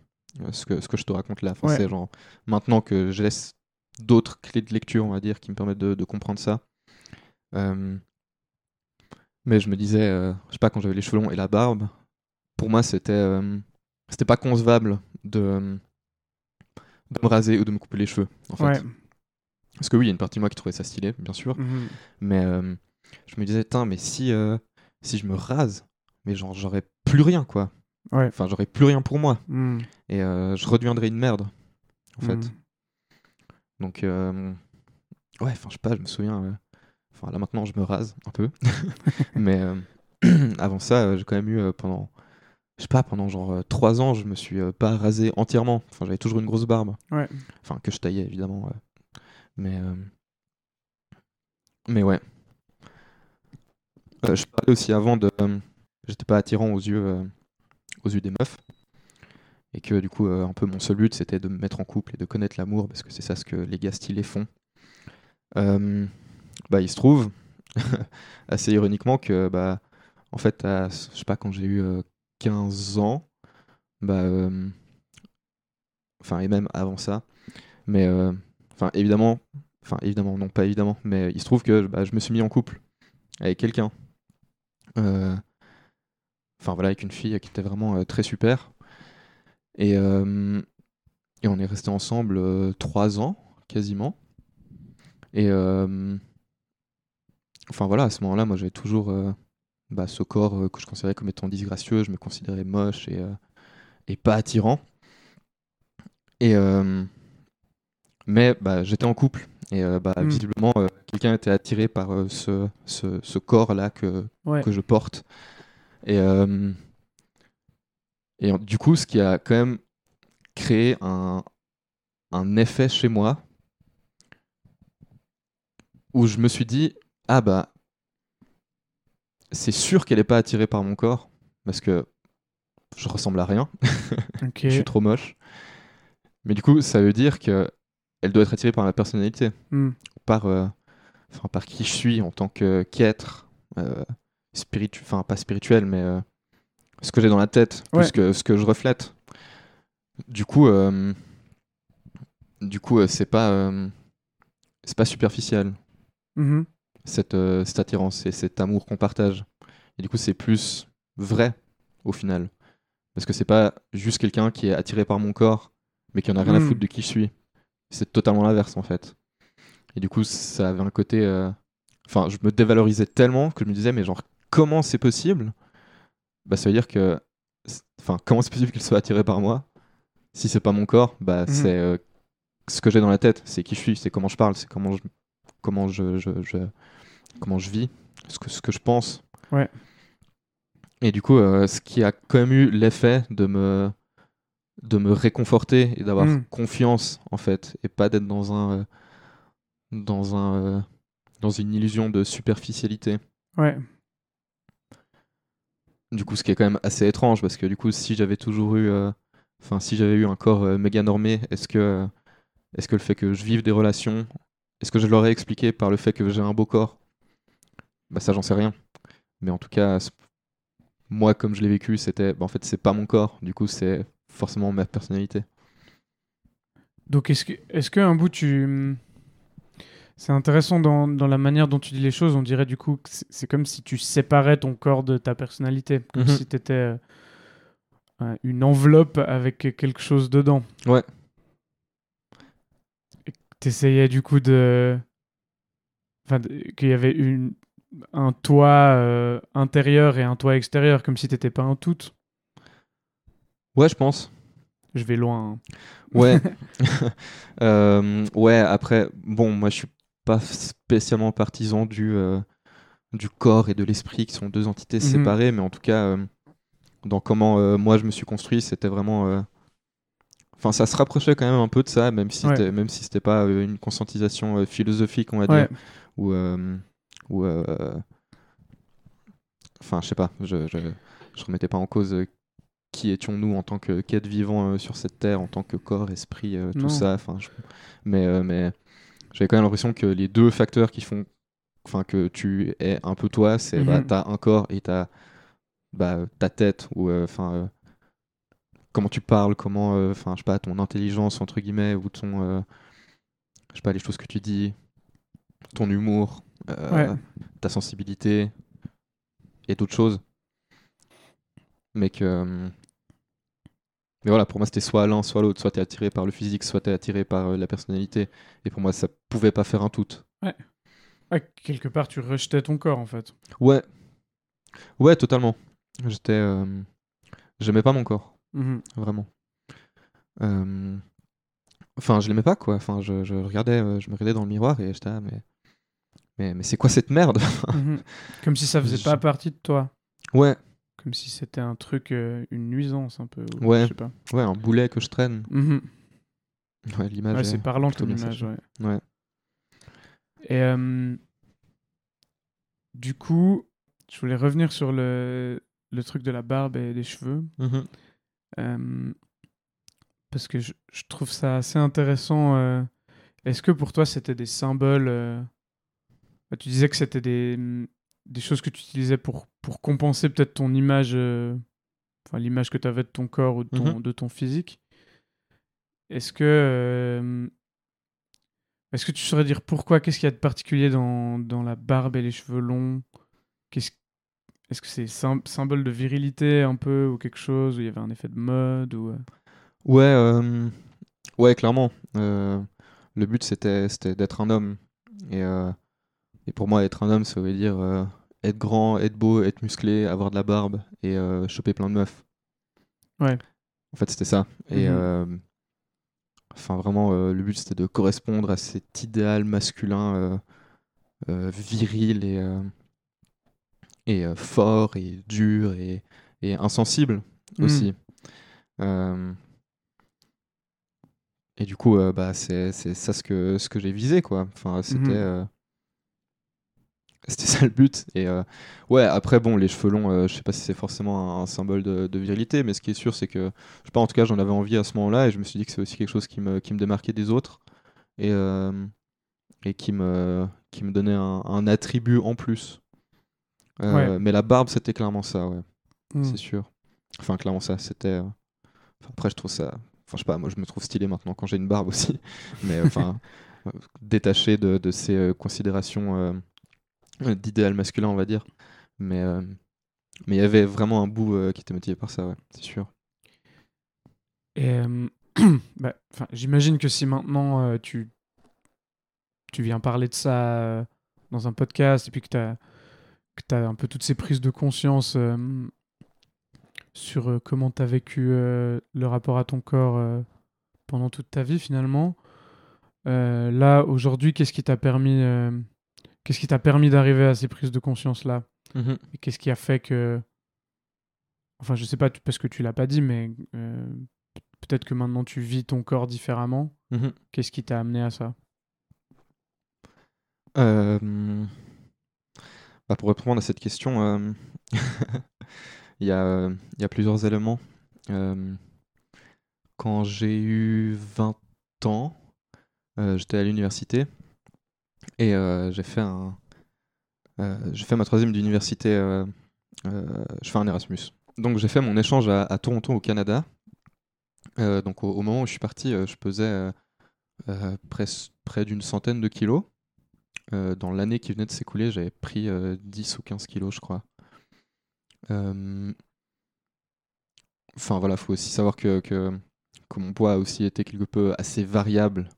hein, ce, que, ce que je te raconte là. Enfin, Ouais. C'est genre, maintenant que je laisse d'autres clés de lecture, on va dire, qui me permettent de, de comprendre ça. Euh, mais je me disais, je sais pas, quand j'avais les cheveux longs et la barbe, pour moi, c'était euh, c'était pas concevable de, de me raser ou de me couper les cheveux. En fait. Ouais. Parce que oui, il y a une partie de moi qui trouvait ça stylé, bien sûr. Mhm. Mais euh, je me disais, Tain, mais si, euh, si je me rase, mais genre, j'aurais plus rien, quoi. Ouais. Enfin, j'aurais plus rien pour moi. Hmm. Et je redeviendrais une merde, en fait. Hmm. Donc, ouais, enfin, je sais pas, je me souviens. Enfin, là maintenant, je me rase un peu. Mais avant ça, j'ai quand même eu pendant, je sais pas, pendant genre euh, trois ans, je me suis euh, pas rasé entièrement. Enfin, j'avais toujours une grosse barbe. Ouais. Enfin, que je taillais évidemment. euh. Mais, euh, mais ouais. Euh, je parlais aussi avant de. euh, J'étais pas attirant aux yeux, euh, aux yeux des meufs. Et que du coup, euh, un peu mon seul but, c'était de me mettre en couple et de connaître l'amour, parce que c'est ça ce que les gars stylés font. Euh, bah, il se trouve, assez ironiquement, que, bah, en fait, à, je sais pas, quand j'ai eu euh, 15 ans, bah, euh, et même avant ça, mais, euh, évidemment, enfin, évidemment, non, pas évidemment, mais il se trouve que bah, je me suis mis en couple avec quelqu'un. Euh, Enfin, voilà, avec une fille qui était vraiment très super. Et, et on est resté ensemble euh, trois ans, quasiment. Et enfin voilà, à ce moment-là, moi j'avais toujours bah, ce corps euh, que je considérais comme étant disgracieux, je me considérais moche et, euh, et pas attirant. Et euh, mais bah, j'étais en couple et euh, bah, Mm. visiblement euh, quelqu'un était attiré par euh, ce, ce, ce corps-là que, Ouais. que je porte. Et, et du coup, ce qui a quand même créé un, un effet chez moi où je me suis dit, ah bah, c'est sûr qu'elle est pas attirée par mon corps, parce que je ressemble à rien, je suis trop moche. Mais du coup, ça veut dire que elle doit être attirée par ma personnalité, Hmm. par, euh, enfin, par qui je suis en tant que qu'être, euh, spiritu- enfin pas spirituel, mais euh, ce que j'ai dans la tête, Ouais. plus que ce que je reflète. Du coup, du coup, c'est pas, c'est pas superficiel Mhm. Cette, euh, cette attirance et cet amour qu'on partage. Et du coup, c'est plus vrai au final. Parce que c'est pas juste quelqu'un qui est attiré par mon corps, mais qui en a rien à Mm. foutre de qui je suis. C'est totalement l'inverse en fait. Et du coup, ça avait un côté. euh, Enfin, je me dévalorisais tellement que je me disais, mais genre, comment c'est possible? Bah, ça veut dire que. Enfin, comment c'est possible qu'il soit attiré par moi? Si c'est pas mon corps, bah, Mhm. c'est euh, ce que j'ai dans la tête, c'est qui je suis, c'est comment je parle, c'est comment je, comment je, je, je- comment je vis, ce que, ce que je pense. Ouais. Et du coup, euh, ce qui a quand même eu l'effet de me, de me réconforter et d'avoir Mm. confiance, en fait, et pas d'être dans un, euh, dans un, euh, dans une illusion de superficialité. Ouais. Du coup, ce qui est quand même assez étrange, parce que du coup, si j'avais toujours eu, enfin, si j'avais eu un corps méga normé, est-ce que, est-ce que le fait que je vive des relations, est-ce que je l'aurais expliqué par le fait que j'ai un beau corps? Bah ça, j'en sais rien. Mais en tout cas, moi, comme je l'ai vécu, c'était, bah, en fait, c'est pas mon corps. Du coup, c'est forcément ma personnalité. Donc, est-ce que, est-ce que un bout, tu. C'est intéressant dans, dans la manière dont tu dis les choses. On dirait du coup que c'est comme si tu séparais ton corps de ta personnalité. Comme Mhm. si tu étais une enveloppe avec quelque chose dedans. Ouais. Tu essayais du coup de. Enfin, qu'il y avait une, un toit euh, intérieur et un toit extérieur, comme si t'étais pas un tout. Ouais, je pense. Je vais loin. hein. Ouais. Euh, ouais, après, bon, moi je suis pas spécialement partisan du, euh, du corps et de l'esprit qui sont deux entités Mhm. séparées, mais en tout cas, dans comment moi je me suis construit, c'était vraiment. Enfin, ça se rapprochait quand même un peu de ça, même si Ouais. c'était même si c'était pas euh, une conscientisation euh, philosophique, on va dire, ou euh, ou enfin, je sais pas, je, je je remettais pas en cause qui étions-nous en tant que qu'être vivant sur cette terre, en tant que corps, esprit, Non. tout ça. Enfin, je- mais mais j'avais quand même l'impression que les deux facteurs qui font, enfin, que tu es un peu toi, c'est bah, Mhm. t'as un corps et t'as bah, ta tête ou enfin euh, comment tu parles, comment, euh, enfin, je sais pas, ton intelligence entre guillemets ou ton, euh, je sais pas, les choses que tu dis, ton humour, euh, Ouais. ta sensibilité et d'autres choses. Mais que. euh, Mais voilà, pour moi, c'était soit l'un, soit l'autre. Soit t'es attiré par le physique, soit t'es attiré par euh, la personnalité. Et pour moi, ça pouvait pas faire un tout. Ouais, quelque part, tu rejetais ton corps en fait. Ouais. Ouais, totalement. J'étais. euh, J'aimais pas mon corps, Mhm. vraiment. Euh, Enfin, je l'aimais pas, quoi. Enfin, je, je regardais, euh, je me regardais dans le miroir et j'étais, ah, mais. Mais, mais c'est quoi cette merde? Mhm. Comme si ça faisait Je- pas partie de toi. Ouais, Comme si c'était un truc, euh, une nuisance un peu. ou Ouais. Je sais pas. ouais, un boulet que je traîne. Mhm. Ouais, l'image. Ouais, c'est parlant comme image, ouais. Ouais. Et euh, du coup, je voulais revenir sur le, le truc de la barbe et des cheveux. Mhm. Euh, parce que je, je trouve ça assez intéressant. euh. Est-ce que pour toi, c'était des symboles euh, bah, Tu disais que c'était des, des choses que tu utilisais pour, pour compenser peut-être ton image, euh, enfin l'image que tu avais de ton corps ou de ton, Mhm. de ton physique. Est-ce que, euh, est-ce que tu saurais dire pourquoi? Qu'est-ce qu'il y a de particulier dans, dans la barbe et les cheveux longs? Qu'est-ce est-ce que c'est sym- symbole de virilité un peu ou quelque chose où il y avait un effet de mode ou euh, Ouais, euh, ouais, clairement. Euh, le but c'était d'être un homme. Et, euh, et pour moi, être un homme, ça veut dire être grand, être beau, être musclé, avoir de la barbe et choper plein de meufs. Ouais. En fait, c'était ça. Et Mhm. euh, enfin, vraiment, le but c'était de correspondre à cet idéal masculin viril et, et euh, fort et dur et, et insensible Mhm. aussi. Euh, et du coup, euh, bah, c'est ça ce que, ce que j'ai visé, quoi. Enfin, c'était Mhm. c'était ça le but. Et ouais, après, bon, les cheveux longs, je sais pas si c'est forcément un, symbole de, de, virilité, mais ce qui est sûr, c'est que, je sais pas, en tout cas, j'en avais envie à ce moment-là, et je me suis dit que c'est aussi quelque chose qui me, qui me démarquait des autres, et, et qui, me, qui me donnait un, un attribut en plus. Ouais. Mais la barbe, c'était clairement ça, ouais, Hmm. c'est sûr. Enfin, clairement ça, c'était. enfin, après, je trouve ça. Enfin, je sais pas, moi, je me trouve stylé maintenant quand j'ai une barbe aussi, mais enfin, détaché de, de ces considérations euh, d'idéal masculin, on va dire. Mais euh, mais il y avait vraiment un bout euh, qui était motivé par ça, ouais, c'est sûr. Et euh, bah, j'imagine que si maintenant euh, tu, tu viens parler de ça euh, dans un podcast et puis que tu as, que as un peu toutes ces prises de conscience euh, sur euh, comment tu as vécu euh, le rapport à ton corps pendant toute ta vie finalement, là aujourd'hui, qu'est-ce qui t'a permis, qu'est-ce qui t'a permis d'arriver à ces prises de conscience là Et qu'est-ce qui a fait que. Enfin, je sais pas tu- parce que tu l'as pas dit, mais peut-être que maintenant tu vis ton corps différemment. Mhm. Qu'est-ce qui t'a amené à ça? Euh, bah, pour répondre à cette question, euh, il y, a, plusieurs éléments. Euh, quand j'ai eu 20 ans, euh, j'étais à l'université et j'ai fait un, fait ma troisième d'université. je fais un Erasmus. Donc j'ai fait mon échange à, Toronto au Canada. Donc au, moment où je suis parti, je pesais près d'une centaine de kilos. Euh, dans l'année qui venait de s'écouler, j'avais pris euh, 10 ou 15 kilos, je crois. Euh, Enfin voilà, faut aussi savoir que, que, que mon poids a aussi été quelque peu assez variable.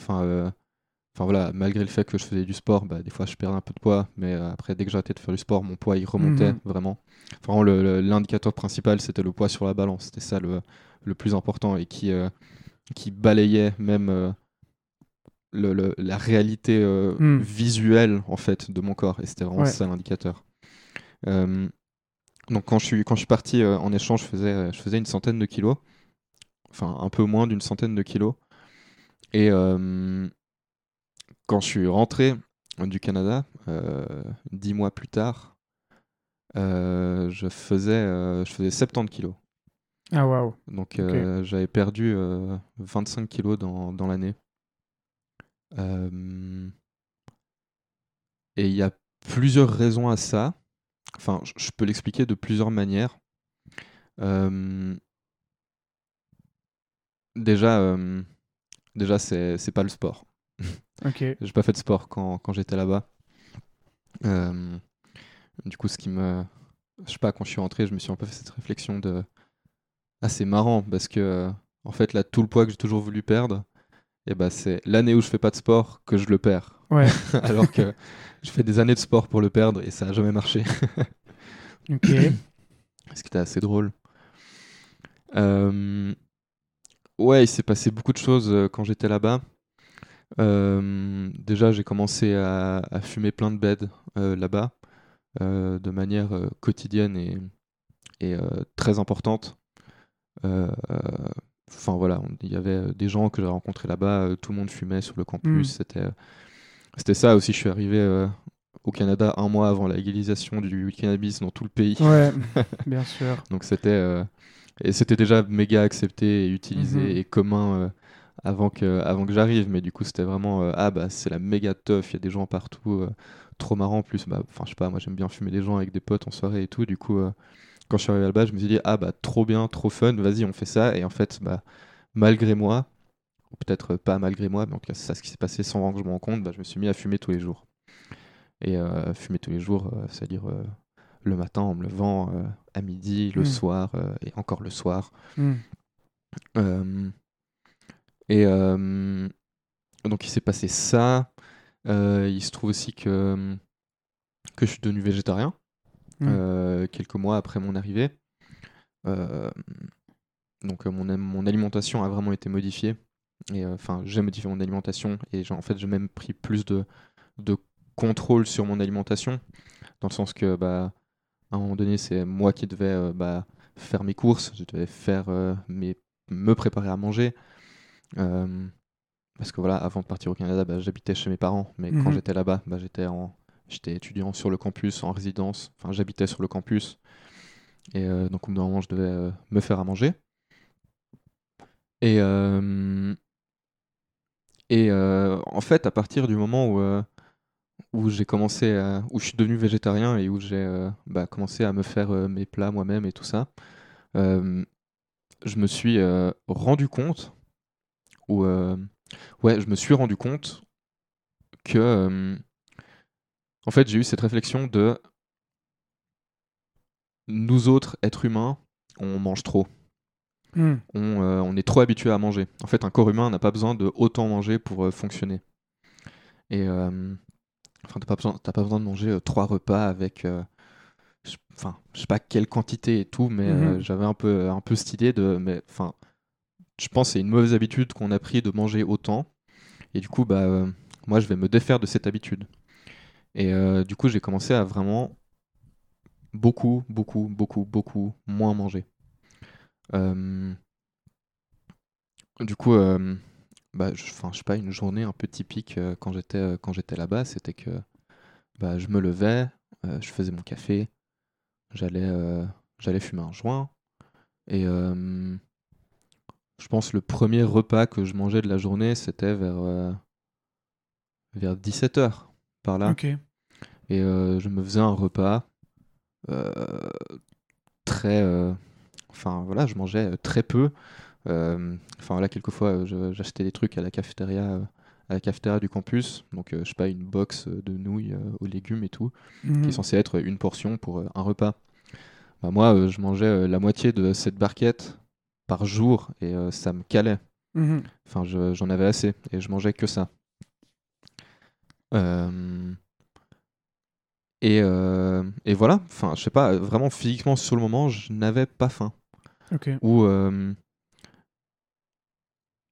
Enfin, euh, enfin voilà, malgré le fait que je faisais du sport, bah, des fois je perdais un peu de poids, mais après dès que arrêté de faire du sport, mon poids il remontait Mhm. vraiment. Le- l'indicateur principal c'était le poids sur la balance, c'était ça le, le plus important et qui, euh, qui balayait même euh, le- le- la réalité euh, Mm. visuelle en fait de mon corps et c'était vraiment Ouais. ça l'indicateur. Euh, donc quand je suis, quand je suis parti euh, en échange, je faisais, je faisais une centaine de kilos, enfin un peu moins d'une centaine de kilos. Et quand je suis rentré du Canada, dix mois plus tard, je, faisais, je faisais 70 kilos. Ah waouh Donc j'avais perdu euh, 25 kilos dans, dans l'année. Euh, et il y a plusieurs raisons à ça. Enfin, je- peux l'expliquer de plusieurs manières. Euh, déjà, euh, déjà c'est pas le sport. Ok. J'ai pas fait de sport quand, quand j'étais là-bas. Du coup, ce qui me. Je sais pas, quand je suis rentré, je me suis un peu fait cette réflexion de. Ah, c'est marrant parce que, en fait, là, tout le poids que j'ai toujours voulu perdre, et bah, c'est l'année où je fais pas de sport que je le perds. Ouais. Alors que je fais des années de sport pour le perdre et ça a jamais marché. Ok. Ce qui était assez drôle. Euh, Ouais, il s'est passé beaucoup de choses euh, quand j'étais là-bas. Euh, déjà, j'ai commencé à, à fumer plein de beds euh, là-bas, de manière quotidienne et, et, très importante. Euh, Enfin voilà, il y avait euh, des gens que j'ai rencontrés là-bas, euh, tout le monde fumait sur le campus. Mm. C'était, euh, c'était ça aussi. Je suis arrivé au Canada un mois avant la légalisation du cannabis dans tout le pays. Ouais, bien sûr. Donc c'était et c'était déjà méga accepté et utilisé Mhm. et commun avant que avant que j'arrive. Mais du coup c'était vraiment euh, ah bah c'est la méga teuf. Il y a des gens partout, euh, trop marrant en plus. Bah enfin je sais pas, moi j'aime bien fumer des gens avec des potes en soirée et tout. Du coup euh, quand je suis arrivé là-bas, je me suis dit ah bah trop bien, trop fun. Vas-y on fait ça. Et en fait bah malgré moi ou peut-être pas malgré moi, mais en tout cas c'est ça ce qui s'est passé sans vraiment que je me rende compte. Bah, je me suis mis à fumer tous les jours. Et euh, fumer tous les jours, euh, c'est-à-dire euh, le matin en me levant, à midi, le Mm. soir et encore le soir. Hmm. Et donc il s'est passé ça. Il se trouve aussi que, que je suis devenu végétarien Mm. euh, quelques mois après mon arrivée. Euh, donc euh, mon, alimentation a vraiment été modifiée. Et enfin, j'ai modifié mon alimentation et j'ai- en fait j'ai même pris plus de, de contrôle sur mon alimentation, dans le sens que bah, à un moment donné c'est moi qui devais euh, bah, faire mes courses, je devais faire euh, mes, me préparer à manger. Euh, parce que voilà, avant de partir au Canada, bah, j'habitais chez mes parents, mais quand Mhm. j'étais là-bas, j'étais en j'étais étudiant sur le campus en résidence, enfin j'habitais sur le campus, et euh, donc au bout d'un moment je devais euh, me faire à manger. Et, euh, et en fait, à partir du moment où, où j'ai commencé où je suis devenu végétarien et où j'ai bah, commencé à me faire mes plats moi-même et tout ça, je me suis rendu compte, ou ouais, je me suis rendu compte que, en fait, j'ai eu cette réflexion de nous autres êtres humains, on mange trop. Hmm. On, euh, on est trop habitué à manger. En fait, un corps humain n'a pas besoin de autant manger pour euh, fonctionner. Et euh, enfin, t'as pas besoin, t'as pas besoin de manger trois repas avec, je- enfin, je sais pas quelle quantité et tout, mais Mhm. j'avais un peu, un peu cette idée de, mais enfin, je pense que c'est une mauvaise habitude qu'on a pris de manger autant. Et du coup, bah, moi, je vais me défaire de cette habitude. Et euh, du coup, j'ai commencé à vraiment beaucoup, beaucoup, beaucoup, beaucoup moins manger. Euh, du coup, euh, bah, je, je sais pas, une journée un peu typique quand j'étais quand là-bas, c'était que bah, je me levais, je faisais mon café, j'allais j'allais fumer un joint, et je pense le premier repas que je mangeais de la journée, c'était vers vers 17h par là. Ok. Et euh, je me faisais un repas euh, très. euh, Enfin voilà, je mangeais très peu. Enfin voilà, quelquefois j'achetais des trucs à la cafétéria, à la cafétéria du campus. Donc euh, je sais pas, une box de nouilles euh, aux légumes et tout, qui Mhm. est censé être une portion pour euh, un repas. Bah, moi, je mangeais la moitié de cette barquette par jour et ça me calait. Mhm. Enfin, je- j'en avais assez et je mangeais que ça. Et, euh, et voilà, enfin, je sais pas, vraiment physiquement sur le moment, je n'avais pas faim. Ou, euh,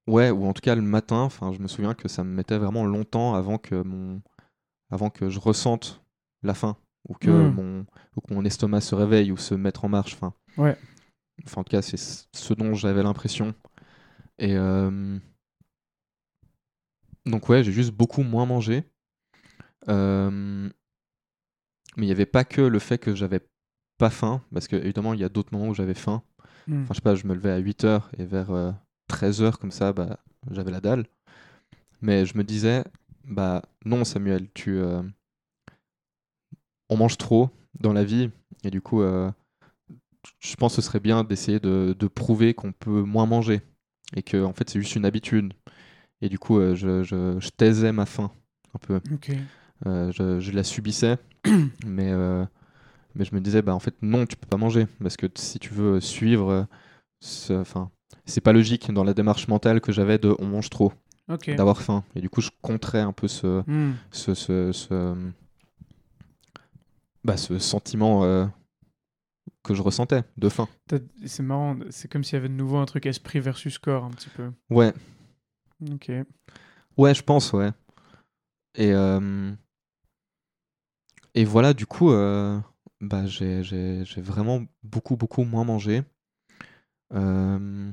ouais, ou en tout cas le matin, enfin, je me souviens que ça me mettait vraiment longtemps avant que mon, avant que je ressente la faim, ou que Mm. mon, ou que mon estomac se réveille ou se mette en marche. Enfin, Ouais. enfin, en tout cas, c'est ce dont j'avais l'impression. Et euh, donc ouais, j'ai juste beaucoup moins mangé. Euh, mais il n'y avait pas que le fait que j'avais pas faim, parce que évidemment il y a d'autres moments où j'avais faim. Hmm. Enfin je sais pas, je me levais à 8h et vers 13h comme ça, bah, j'avais la dalle. Mais je me disais, bah non Samuel, tu... euh, on mange trop dans la vie, et du coup, euh, je pense que ce serait bien d'essayer de, de prouver qu'on peut moins manger, et que en fait c'est juste une habitude. Et du coup, euh, je, je, je taisais ma faim un peu. Ok. Euh, je, je la subissais, mais, euh, mais je me disais, bah en fait, non, tu peux pas manger, parce que si tu veux suivre, ce- enfin, c'est pas logique dans la démarche mentale que j'avais de on mange trop, d'avoir faim. Et du coup, je contrais un peu ce, Hmm. ce, ce, ce, bah, ce sentiment euh, que je ressentais de faim. C'est marrant, c'est comme s'il y avait de nouveau un truc esprit versus corps un petit peu. Ouais, Ok. ouais, je pense, ouais. Et, euh, et voilà, du coup, euh, bah, j'ai vraiment beaucoup, beaucoup moins mangé. Euh,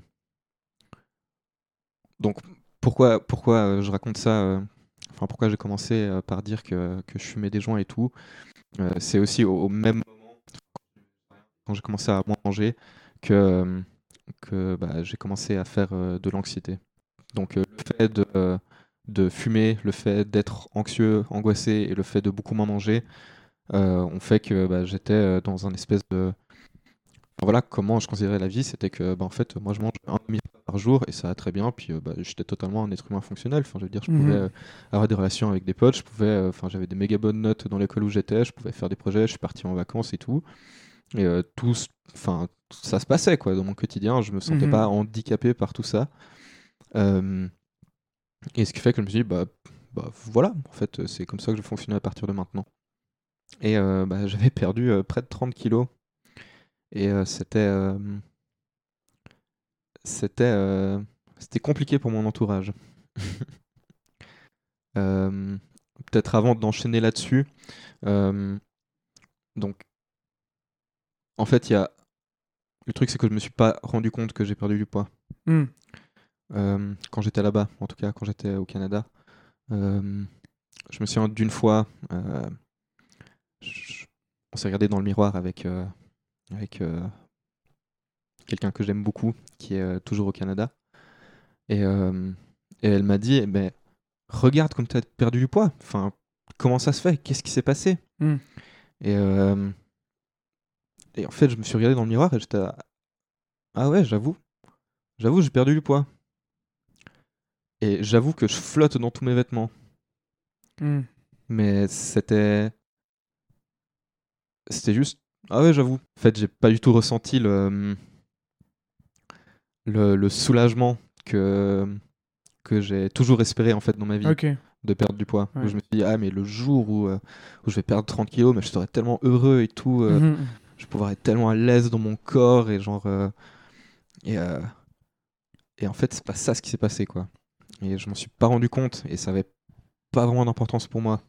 Donc, pourquoi, pourquoi euh, je raconte ça Enfin, pourquoi j'ai commencé par dire que, que je fumais des joints et tout C'est aussi au, même moment, quand j'ai commencé à moins manger, que, que bah, j'ai commencé à faire de l'anxiété. Donc, le fait de, de fumer, le fait d'être anxieux, angoissé et le fait de beaucoup moins manger euh, ont fait que bah, j'étais euh, dans un espèce de. Voilà comment je considérais la vie, c'était que bah, en fait, moi je mange un demi par jour et ça va très bien. Puis euh, bah, j'étais totalement un être humain fonctionnel. Enfin, je veux dire, je Mhm. pouvais euh, avoir des relations avec des potes, je pouvais, enfin, j'avais des méga bonnes notes dans l'école où j'étais, je pouvais faire des projets, je suis parti en vacances et tout. Et tout, enfin, ça se passait quoi dans mon quotidien. Je me sentais Mhm. pas handicapé par tout ça. Euh, et ce qui fait que je me suis dit, bah, bah voilà, en fait, c'est comme ça que je fonctionne à partir de maintenant. Et euh, bah, j'avais perdu euh, près de 30 kilos. Et euh, c'était c'était c'était compliqué pour mon entourage. Peut-être avant d'enchaîner là-dessus. donc, en fait, il y a le truc, c'est que je me suis pas rendu compte que j'ai perdu du poids Hmm. Euh, quand j'étais là-bas, en tout cas quand j'étais au Canada. Euh, je me souviens d'une fois, euh, je- on s'est regardé dans le miroir avec, avec quelqu'un que j'aime beaucoup, qui est toujours au Canada. Et, et elle m'a dit, eh ben, regarde comme tu as perdu du poids. Enfin, comment ça se fait? Qu'est-ce qui s'est passé? Hmm. et, et en fait, je me suis regardé dans le miroir et j'étais ah ouais, j'avoue, j'avoue, j'ai perdu du poids. Et j'avoue que je flotte dans tous mes vêtements. Hmm. Mais c'était. C'était juste. Ah ouais, j'avoue. En fait, j'ai pas du tout ressenti le. Le, le soulagement que. que j'ai toujours espéré en fait dans ma vie de perdre du poids. Où je me suis dit, ah, mais le jour où, euh, où je vais perdre 30 kilos, mais je serai tellement heureux et tout. euh, Mhm. je vais pouvoir être tellement à l'aise dans mon corps et genre. euh, et, et en fait, c'est pas ça ce qui s'est passé quoi. Et je m'en suis pas rendu compte et ça avait pas vraiment d'importance pour moi.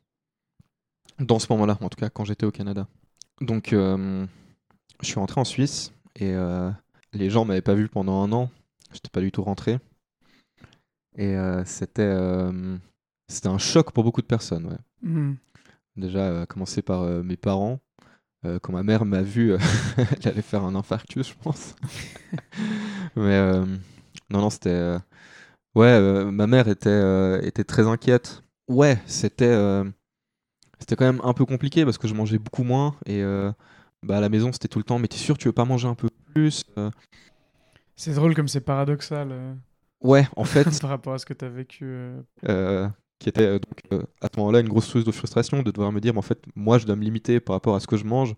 Dans ce moment-là, en tout cas, quand j'étais au Canada. Donc, euh, je suis rentré en Suisse et euh, les gens m'avaient pas vu pendant un an. J'étais pas du tout rentré. Et euh, c'était. c'était un choc pour beaucoup de personnes, ouais. Mhm. Déjà, à commencer par mes parents. Quand ma mère m'a vu, elle allait faire un infarctus, je pense. Mais non, non, c'était. Ouais, euh, ma mère était, euh, était très inquiète. Ouais, c'était. euh, C'était quand même un peu compliqué parce que je mangeais beaucoup moins. Et euh, bah, à la maison, c'était tout le temps. Mais t'es sûr, tu veux pas manger un peu plus Euh, C'est drôle comme c'est paradoxal euh, Ouais, en fait. par rapport à ce que tu as vécu. euh. euh, qui était euh, donc euh, à ce moment-là une grosse source de frustration de devoir me dire mais en fait moi je dois me limiter par rapport à ce que je mange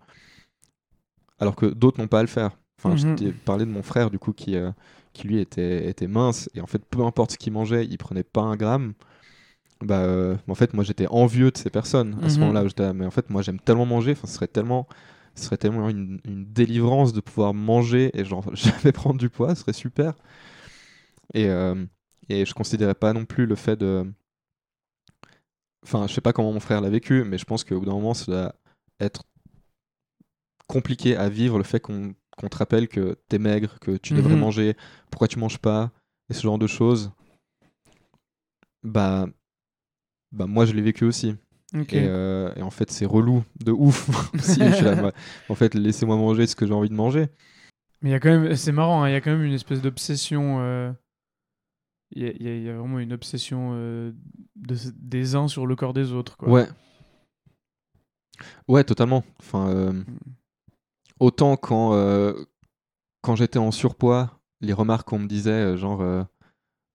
alors que d'autres n'ont pas à le faire enfin Mhm. je t'ai parlé de mon frère du coup qui, euh, qui lui était, était mince. Et en fait peu importe ce qu'il mangeait il prenait pas un gramme. Bah euh, en fait moi j'étais envieux de ces personnes à ce Mhm. moment-là. Mais en fait moi j'aime tellement manger. Enfin ce serait tellement ce serait tellement une, une délivrance de pouvoir manger et genre jamais prendre du poids. Ce serait super. Et euh, et je considérais pas non plus le fait de Enfin, je sais pas comment mon frère l'a vécu, mais je pense qu'au bout d'un moment, ça doit être compliqué à vivre le fait qu'on qu'on te rappelle que t'es maigre, que tu devrais Mhm. manger, pourquoi tu manges pas, et ce genre de choses. Bah, bah moi, je l'ai vécu aussi. Et, euh, et en fait, c'est relou de ouf. aussi. Je suis là, moi, en fait, laissez-moi manger ce que j'ai envie de manger. Mais il y a quand même, c'est marrant, hein, il y a quand même une espèce d'obsession. euh, Il y, a- y y vraiment une obsession euh, de, des uns sur le corps des autres. Quoi. Ouais. Ouais, totalement. Enfin, euh, autant quand, euh, quand j'étais en surpoids, les remarques qu'on me disait, euh, genre euh,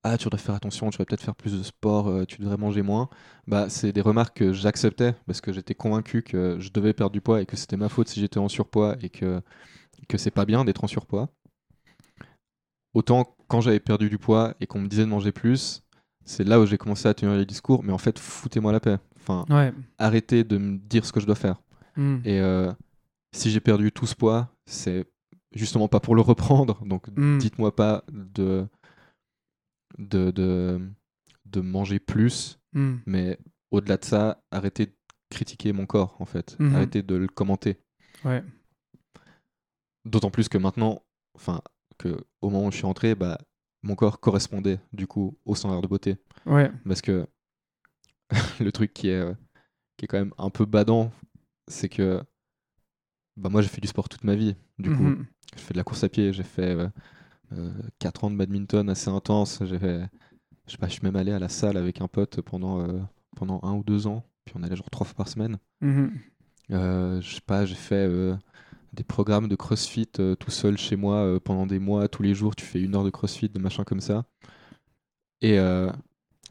Ah, tu devrais faire attention, tu devrais peut-être faire plus de sport, euh, tu devrais manger moins, bah, c'est des remarques que j'acceptais parce que j'étais convaincu que je devais perdre du poids et que c'était ma faute si j'étais en surpoids et que, que c'est pas bien d'être en surpoids. Autant quand j'avais perdu du poids et qu'on me disait de manger plus, c'est là où j'ai commencé à tenir les discours, mais en fait, foutez-moi la paix. Enfin, Ouais. arrêtez de me dire ce que je dois faire. Hmm. Et si j'ai perdu tout ce poids, c'est justement pas pour le reprendre. Donc Mm. dites-moi pas de, de, de, de manger plus, Hmm. mais au-delà de ça, arrêtez de critiquer mon corps en fait. Mhm. Arrêtez de le commenter. Ouais. D'autant plus que maintenant, enfin, que au moment où je suis rentré, bah, mon corps correspondait du coup au standard de beauté. Ouais. Parce que le truc qui est, euh, qui est quand même un peu badant, c'est que bah, moi j'ai fait du sport toute ma vie. Du coup, Mhm. j'ai fait de la course à pied, j'ai fait 4 ans de badminton assez intense. J'ai fait, je sais pas, je suis même allé à la salle avec un pote pendant, euh, pendant un ou deux ans. Puis on allait genre trois fois par semaine. Mhm. Euh, je sais pas, j'ai fait euh, des programmes de crossfit euh, tout seul chez moi euh, pendant des mois, tous les jours, tu fais une heure de crossfit, de machin comme ça. Et euh,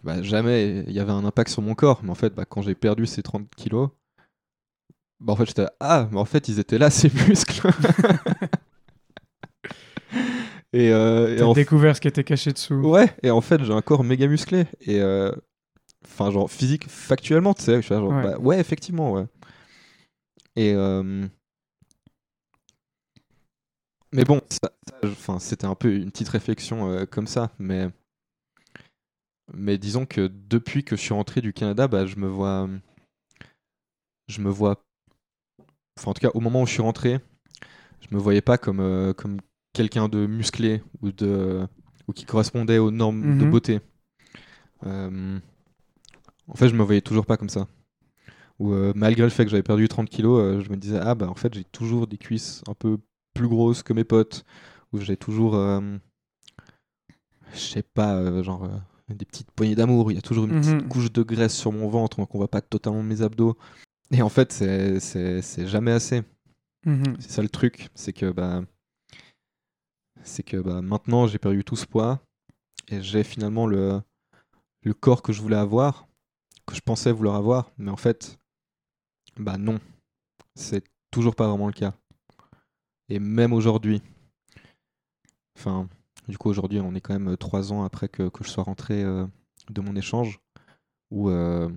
bah, jamais il y avait un impact sur mon corps. Mais en fait, bah, quand j'ai perdu ces 30 kilos, bah, en fait, j'étais ah, mais en fait, ils étaient là, ces muscles. et, euh, et en découvert ce qui était caché dessous. Ouais, et en fait, j'ai un corps méga musclé. Et euh, enfin, genre physique, factuellement, tu sais, Ouais. bah, ouais, effectivement, ouais. Et euh, mais bon, ça, ça, c'était un peu une petite réflexion euh, comme ça, mais mais disons que depuis que je suis rentré du Canada, bah, je me vois, je me vois, enfin en tout cas au moment où je suis rentré, je me voyais pas comme euh, comme quelqu'un de musclé ou de ou qui correspondait aux normes de Mhm. beauté. Euh, en fait, je me voyais toujours pas comme ça. où euh, malgré le fait que j'avais perdu 30 kilos, je me disais, ah bah en fait, j'ai toujours des cuisses un peu plus grosses que mes potes, où j'ai toujours, je sais pas, genre des petites poignées d'amour, il y a toujours une Mhm. petite couche de graisse sur mon ventre, donc on voit pas totalement mes abdos. Et en fait, c'est- jamais assez. Mhm. C'est ça le truc, c'est que bah, c'est que bah, maintenant j'ai perdu tout ce poids et j'ai finalement le, le corps que je voulais avoir, que je pensais vouloir avoir, mais en fait, bah non, c'est toujours pas vraiment le cas. Et même aujourd'hui, enfin, du coup aujourd'hui on est quand même euh, trois ans après que, que je sois rentré euh, de mon échange, où euh,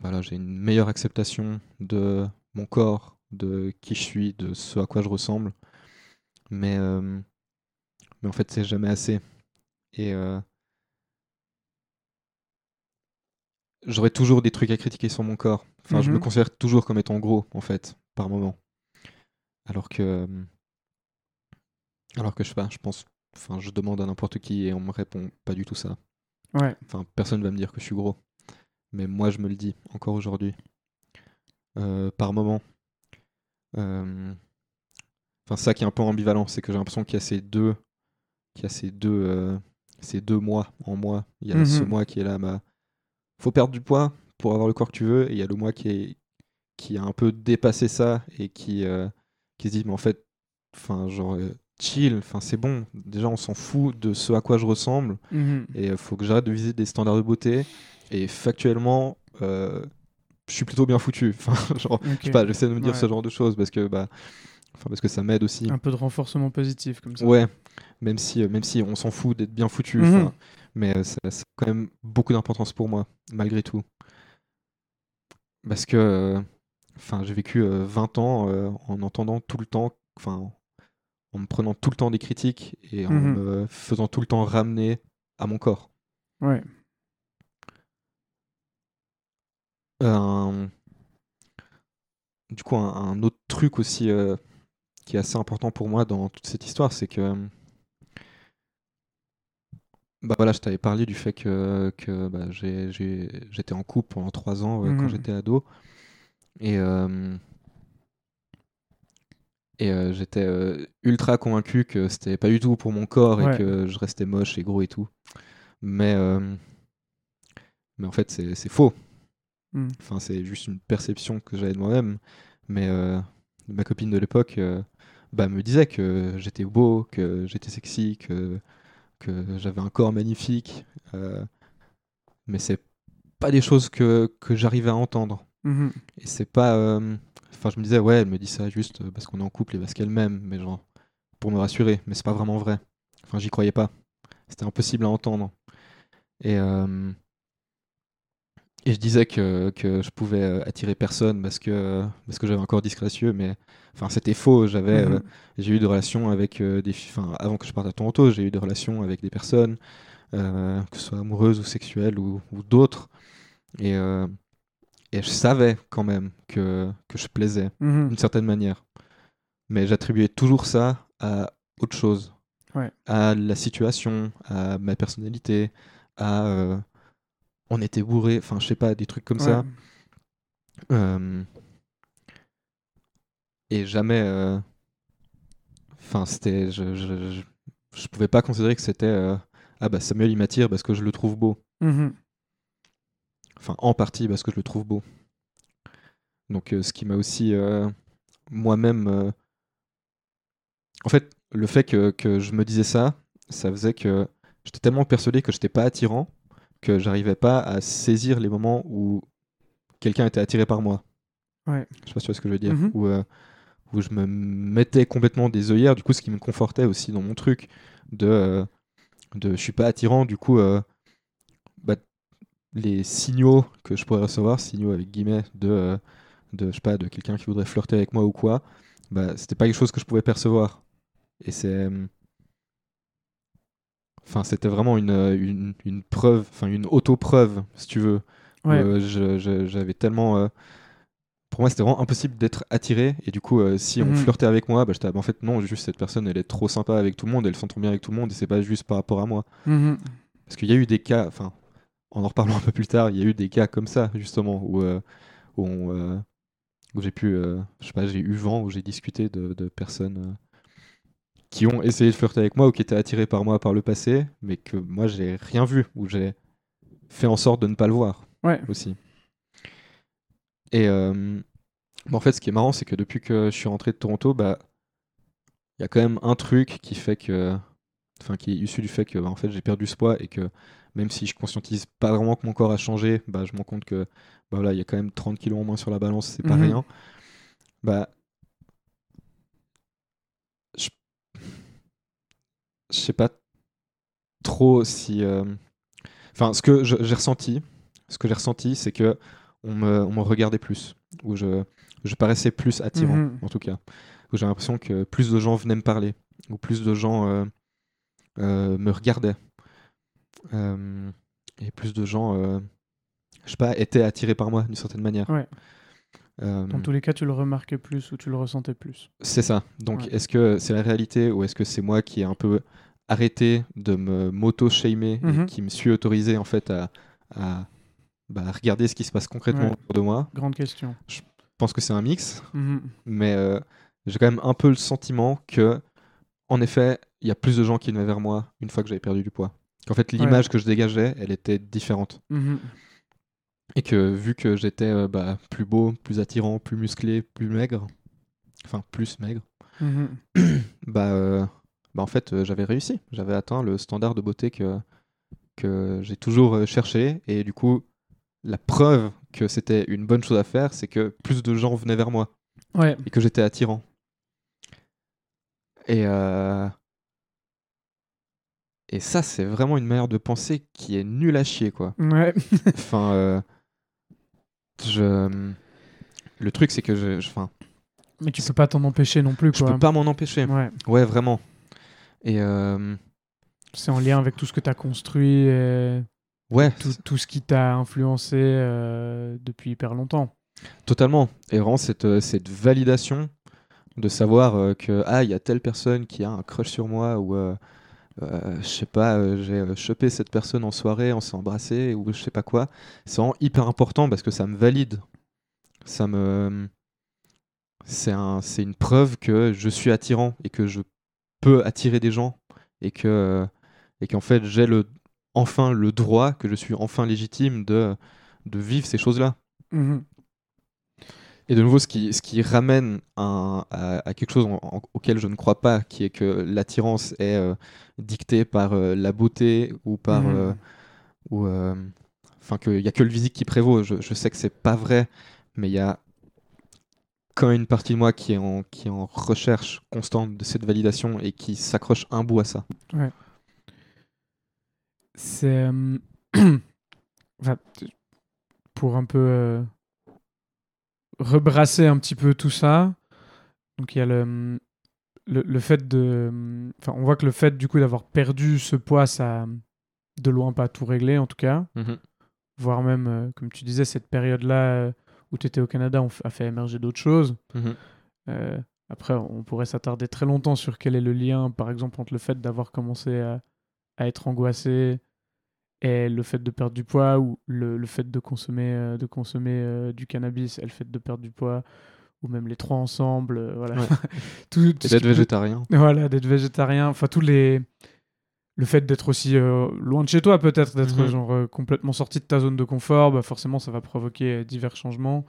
voilà, j'ai une meilleure acceptation de mon corps, de qui je suis, de ce à quoi je ressemble. Mais, euh, mais en fait, c'est jamais assez. Et euh, j'aurai toujours des trucs à critiquer sur mon corps. Enfin, je me Mhm. considère toujours comme étant gros, en fait, par moment. Alors que. euh, Alors que je sais pas, je pense. Enfin, je demande à n'importe qui et on me répond pas du tout ça. Ouais. Enfin, personne va me dire que je suis gros. Mais moi, je me le dis, encore aujourd'hui. Euh, par moment. Euh, Enfin, ça qui est un peu ambivalent, c'est que j'ai l'impression qu'il y a ces deux, qu'il y a ces deux, euh, ces deux mois en moi. Il y a ce Mhm. mois qui est là, bah, faut perdre du poids pour avoir le corps que tu veux, et il y a le mois qui est, qui a un peu dépassé ça et qui, qui se dit, mais en fait, enfin, genre, chill, enfin, c'est bon. Déjà, on s'en fout de ce à quoi je ressemble, Mhm. et il faut que j'arrête de viser des standards de beauté. Et factuellement, euh, je suis plutôt bien foutu. Enfin, genre, je sais pas, j'essaie de me dire Ouais. ce genre de choses parce que, bah, enfin, parce que ça m'aide aussi. Un peu de renforcement positif comme ça. Ouais, même si, euh, même si on s'en fout d'être bien foutu, Mhm. mais euh, ça, ça a quand même beaucoup d'importance pour moi, malgré tout. Parce que enfin, j'ai vécu euh, 20 ans en entendant tout le temps, enfin, en me prenant tout le temps des critiques et en Mhm. me faisant tout le temps ramener à mon corps. Ouais. Un- Du coup, un, un autre truc aussi euh, qui est assez important pour moi dans toute cette histoire, c'est que bah voilà, je t'avais parlé du fait que, que bah, j'étais en couple pendant trois ans euh, quand Mhm. j'étais ado. Et, euh, et euh, j'étais ultra convaincu que c'était pas du tout pour mon corps Ouais. et que je restais moche et gros et tout. Mais, mais en fait, c'est faux. Mhm. Enfin, c'est juste une perception que j'avais de moi-même. Mais euh, ma copine de l'époque euh, bah, me disait que j'étais beau, que j'étais sexy, que, que j'avais un corps magnifique. euh, mais c'est pas des choses que, que j'arrivais à entendre. Mhm. Et c'est pas. euh, Enfin, je me disais, ouais, elle me dit ça juste parce qu'on est en couple et parce qu'elle m'aime, mais genre, pour me rassurer. Mais c'est pas vraiment vrai. Enfin, j'y croyais pas. C'était impossible à entendre. Et. Euh, et je disais que, que je pouvais euh, attirer personne parce que, parce que j'avais un corps disgracieux, mais enfin, c'était faux. J'avais, euh, Mhm. j'ai eu des relations avec euh, des filles, enfin, avant que je parte à Toronto, j'ai eu des relations avec des personnes, euh, que ce soit amoureuses ou sexuelles ou, ou d'autres. Et, euh, et je savais quand même que, que je plaisais Mhm. d'une certaine manière. Mais j'attribuais toujours ça à autre chose. Ouais. À la situation, à ma personnalité, à. On était bourré, enfin, je sais pas, des trucs comme ça. Euh, et jamais. euh, Enfin, c'était. Je, je, je, je pouvais pas considérer que c'était. euh, ah bah Samuel il m'attire parce que je le trouve beau. Mhm. Enfin, en partie parce que je le trouve beau. Donc, ce qui m'a aussi moi-même. En fait, le fait que, que je me disais ça, ça faisait que j'étais tellement persuadé que j'étais pas attirant que j'arrivais pas à saisir les moments où quelqu'un était attiré par moi. Ouais. Je sais pas si tu vois ce que je veux dire. Mhm. Où, euh, où je me mettais complètement des œillères, du coup, ce qui me confortait aussi dans mon truc de. euh, de je suis pas attirant, du coup. euh, bah, les signaux que je pourrais recevoir, signaux avec guillemets, de, de je sais pas, de quelqu'un qui voudrait flirter avec moi ou quoi, bah, c'était pas quelque chose que je pouvais percevoir. Et c'est. Enfin, c'était vraiment une, euh, une, une preuve, enfin une auto-preuve, si tu veux. Ouais. euh, J'avais tellement. euh, Pour moi, c'était vraiment impossible d'être attiré. Et du coup, euh, si on Mhm. flirtait avec moi, bah, j'étais, ah, bah, en fait, non, juste cette personne, elle est trop sympa avec tout le monde, elle s'entend bien avec tout le monde, et c'est pas juste par rapport à moi. Mhm. Parce qu'il y a eu des cas, enfin, en en reparlant un peu plus tard, il y a eu des cas comme ça, justement, où, euh, où, euh, j'ai pu, je sais pas, j'ai eu vent, où j'ai discuté de, de personnes qui ont essayé de flirter avec moi ou qui étaient attirées par moi par le passé, mais que moi, j'ai rien vu, ou j'ai fait en sorte de ne pas le voir Ouais. aussi. Et euh, bah, en fait, ce qui est marrant, c'est que depuis que je suis rentré de Toronto, bah, il y a quand même un truc qui fait que, enfin, qui est issu du fait que, bah, en fait, j'ai perdu ce poids et que même si je conscientise pas vraiment que mon corps a changé, bah, je me rends compte que, bah, voilà, il y a quand même 30 kilos en moins sur la balance, c'est pas Mhm. rien. Bah, je sais pas trop si, euh, enfin, ce que je- j'ai ressenti, ce que j'ai ressenti, c'est que on me, on me regardait plus, où je, je paraissais plus attirant, Mhm. en tout cas, où j'ai l'impression que plus de gens venaient me parler, ou plus de gens euh, euh, me regardaient, Euh, et plus de gens, je sais pas, étaient attirés par moi d'une certaine manière. Ouais. Euh, Dans tous les cas, tu le remarquais plus ou tu le ressentais plus. c'est ça. Donc, Ouais. est-ce que c'est la réalité ou est-ce que c'est moi qui ai un peu arrêté de me moto-shamer Mhm. et qui me suis autorisé en fait à, à, bah, regarder ce qui se passe concrètement Ouais. autour de moi? Grande question. Je pense que c'est un mix, Mhm. mais euh, j'ai quand même un peu le sentiment que, en effet, il y a plus de gens qui venaient vers moi une fois que j'avais perdu du poids. Qu'en fait, l'image que je dégageais, elle était différente. Mhm. Et que vu que j'étais euh, bah, plus beau, plus attirant, plus musclé, plus maigre, enfin plus maigre, Mhm. bah, euh, bah en fait euh, j'avais réussi. J'avais atteint le standard de beauté que, que j'ai toujours cherché. Et du coup, la preuve que c'était une bonne chose à faire, c'est que plus de gens venaient vers moi Ouais. et que j'étais attirant. Et, euh, et ça, c'est vraiment une manière de penser qui est nulle à chier, quoi. Ouais. Enfin, euh, je... le truc, c'est que je, je- Mais tu peux pas t'en empêcher non plus, je quoi. peux pas m'en empêcher. Ouais. Ouais, vraiment. Et euh, C'est en lien avec tout ce que tu as construit et ouais, tout, tout ce qui t'a influencé euh, depuis hyper longtemps. totalement. Et vraiment, cette, euh, cette validation de savoir euh, que ah, il y a telle personne qui a un crush sur moi ou euh, je sais pas, euh, j'ai euh, chopé cette personne en soirée, on s'est embrassé ou je sais pas quoi. C'est vraiment hyper important parce que ça me valide. Ça me c'est un, une preuve que je suis attirant et que je peux attirer des gens et que et qu'en fait j'ai le enfin le droit que je suis enfin légitime de de vivre ces choses-là. Mhm. Et de nouveau, ce qui, ce qui ramène un- à, à quelque chose en- en- auquel je ne crois pas, qui est que l'attirance est euh, dictée par euh, la beauté ou par. Mhm. euh, ou, Enfin, qu'il n'y a que le physique qui prévaut. Je, je sais que c'est pas vrai, mais il y a quand même une partie de moi qui est en, qui est en recherche constante de cette validation et qui s'accroche un bout à ça. C'est. euh, enfin, pour un peu rebrasser un petit peu tout ça. Donc il y a le, le, le fait de. Enfin, on voit que le fait du coup d'avoir perdu ce poids, ça de loin pas tout réglé en tout cas. Voire même, euh, comme tu disais, cette période-là euh, où tu étais au Canada, on a fait émerger d'autres choses. Mhm. Euh, après, on pourrait s'attarder très longtemps sur quel est le lien, par exemple, entre le fait d'avoir commencé à, à être angoissé et le fait de perdre du poids ou le, le fait de consommer, euh, de consommer euh, du cannabis et le fait de perdre du poids ou même les trois ensemble. euh, voilà. Ouais. Tout- d'être végétarien. Voilà, d'être végétarien. Enfin, tous les. Le fait d'être aussi euh, loin de chez toi, peut-être, d'être Mhm. genre euh, complètement sorti de ta zone de confort, bah, forcément, ça va provoquer euh, divers changements.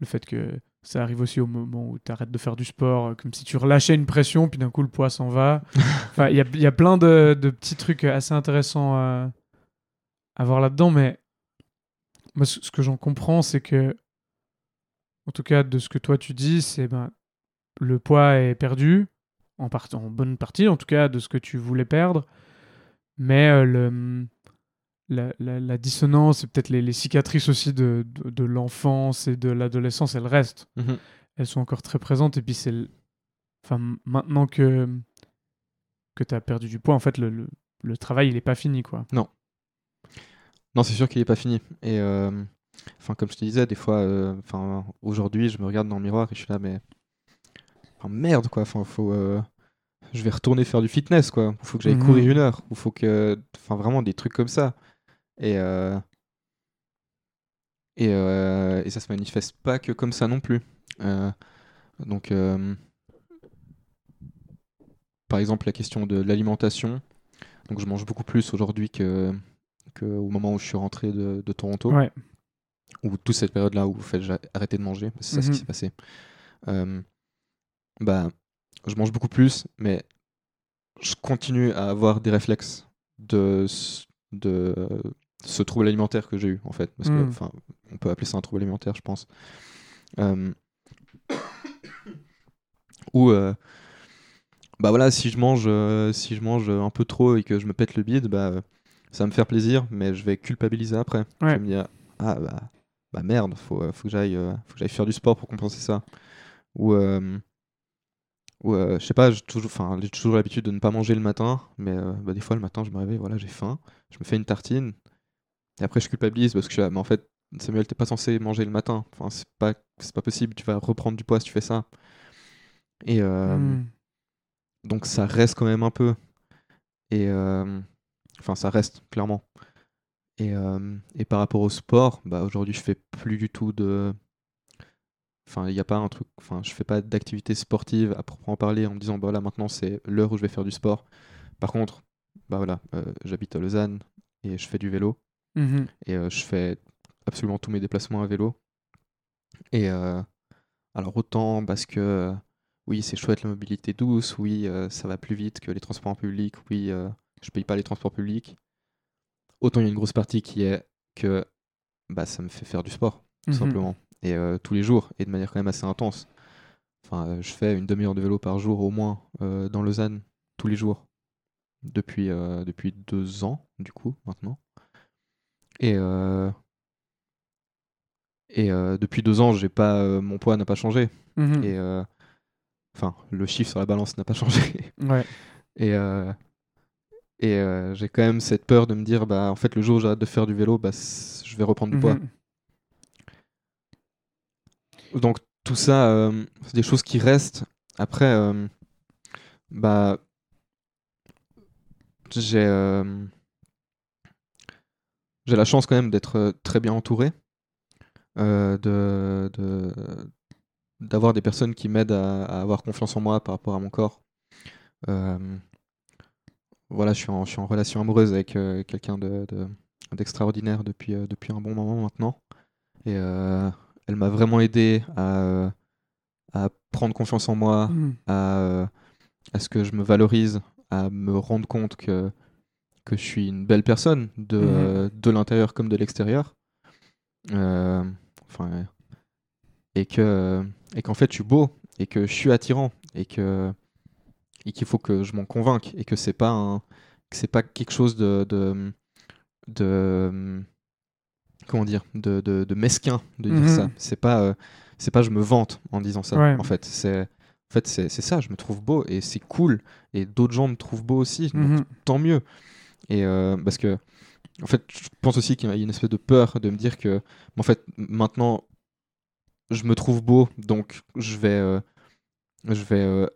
Le fait que ça arrive aussi au moment où tu arrêtes de faire du sport, comme si tu relâchais une pression, puis d'un coup, le poids s'en va. Enfin, il y a, y a plein de, de petits trucs assez intéressants à voir là-dedans, mais moi, ce que j'en comprends, c'est que, en tout cas, de ce que toi tu dis, c'est ben, le poids est perdu, en, part- en bonne partie, en tout cas, de ce que tu voulais perdre, mais euh, le, la, la- la dissonance et peut-être les, les cicatrices aussi de, de, de l'enfance et de l'adolescence, elles restent. Mhm. Elles sont encore très présentes, et puis c'est. Enfin, maintenant que, que tu as perdu du poids, en fait, le, le, le travail, il est pas fini, quoi. Non, c'est sûr qu'il n'est pas fini. Et euh, enfin, comme je te disais, des fois, euh, enfin, aujourd'hui, je me regarde dans le miroir et je suis là, mais enfin, merde, quoi. Enfin, faut, euh, je vais retourner faire du fitness, quoi. Il faut que j'aille Mhm. courir une heure. Il faut que, enfin, vraiment des trucs comme ça. Et Et, euh, et ça se manifeste pas que comme ça non plus. Euh, donc, euh, par exemple, la question de l'alimentation. Donc, je mange beaucoup plus aujourd'hui que, que au moment où je suis rentré de, de Toronto. Ouais. Ou toute cette période-là où en fait, j'ai arrêté de manger. C'est ça ce Mhm. qui s'est passé. Euh, bah, je mange beaucoup plus, mais je continue à avoir des réflexes de, ce- de ce trouble alimentaire que j'ai eu, en fait. Parce que, Mhm. on peut appeler ça un trouble alimentaire, je pense. Euh, Ou, euh, bah voilà, si je mange, euh, si je mange un peu trop et que je me pète le bide, bah, ça va me faire plaisir, mais je vais culpabiliser après. Je vais me dire, ah bah, bah merde, faut, euh, faut que j'aille euh, j'aille faire du sport pour compenser ça. Ou, euh, ou je sais pas, j'ai toujours, toujours l'habitude de ne pas manger le matin, mais bah, des fois le matin je me réveille, voilà, j'ai faim, je me fais une tartine, et après je culpabilise parce que je suis là, mais en fait, Samuel, t'es pas censé manger le matin, enfin, c'est pas, c'est pas possible, tu vas reprendre du poids si tu fais ça. Et euh, Mm. donc ça reste quand même un peu. Et euh, enfin, ça reste clairement. Et, euh, et par rapport au sport, bah aujourd'hui je fais plus du tout de. Enfin, il n'y a pas un truc. Enfin, je fais pas d'activité sportive à proprement parler en me disant bah voilà maintenant c'est l'heure où je vais faire du sport. Par contre, bah voilà, euh, j'habite à Lausanne et je fais du vélo Mhm. et euh, je fais absolument tous mes déplacements à vélo. Et alors autant parce que oui c'est chouette la mobilité douce, oui euh, ça va plus vite que les transports en public, oui euh, je paye pas les transports publics. Autant il y a une grosse partie qui est que bah ça me fait faire du sport tout Mhm. simplement et euh, tous les jours et de manière quand même assez intense. Enfin euh, je fais une demi-heure de vélo par jour au moins euh, dans Lausanne tous les jours depuis depuis deux ans du coup maintenant. Et, euh, et depuis deux ans, j'ai pas, mon poids n'a pas changé. Mhm. Et enfin, le chiffre sur la balance n'a pas changé. Ouais. Et, euh, et euh, j'ai quand même cette peur de me dire, bah en fait, le jour où j'arrête de faire du vélo, bah je vais reprendre du poids. Mhm. Donc tout ça, euh, c'est des choses qui restent. Après, euh, bah j'ai j'ai la chance quand même d'être très bien entouré, de de- d'avoir des personnes qui m'aident à, à avoir confiance en moi par rapport à mon corps. Voilà, je suis en, je suis en relation amoureuse avec euh, quelqu'un de, de- d'extraordinaire depuis, euh, depuis un bon moment maintenant. Et euh, elle m'a vraiment aidé à, à prendre confiance en moi, Mhm. à, à ce que je me valorise, à me rendre compte que, que je suis une belle personne de, de l'intérieur comme de l'extérieur. Euh, enfin, et que et qu'en fait je suis beau et que je suis attirant et que et qu'il faut que je m'en convainque et que c'est pas un que c'est pas quelque chose de de, de comment dire de, de, de mesquin de dire Mhm. ça c'est pas euh, c'est pas je me vante en disant ça Ouais. en fait c'est en fait c'est ça je me trouve beau et c'est cool et d'autres gens me trouvent beau aussi donc Mhm. tant mieux et euh, parce que en fait je pense aussi qu'il y a une espèce de peur de me dire que en fait maintenant je me trouve beau donc je vais euh, je vais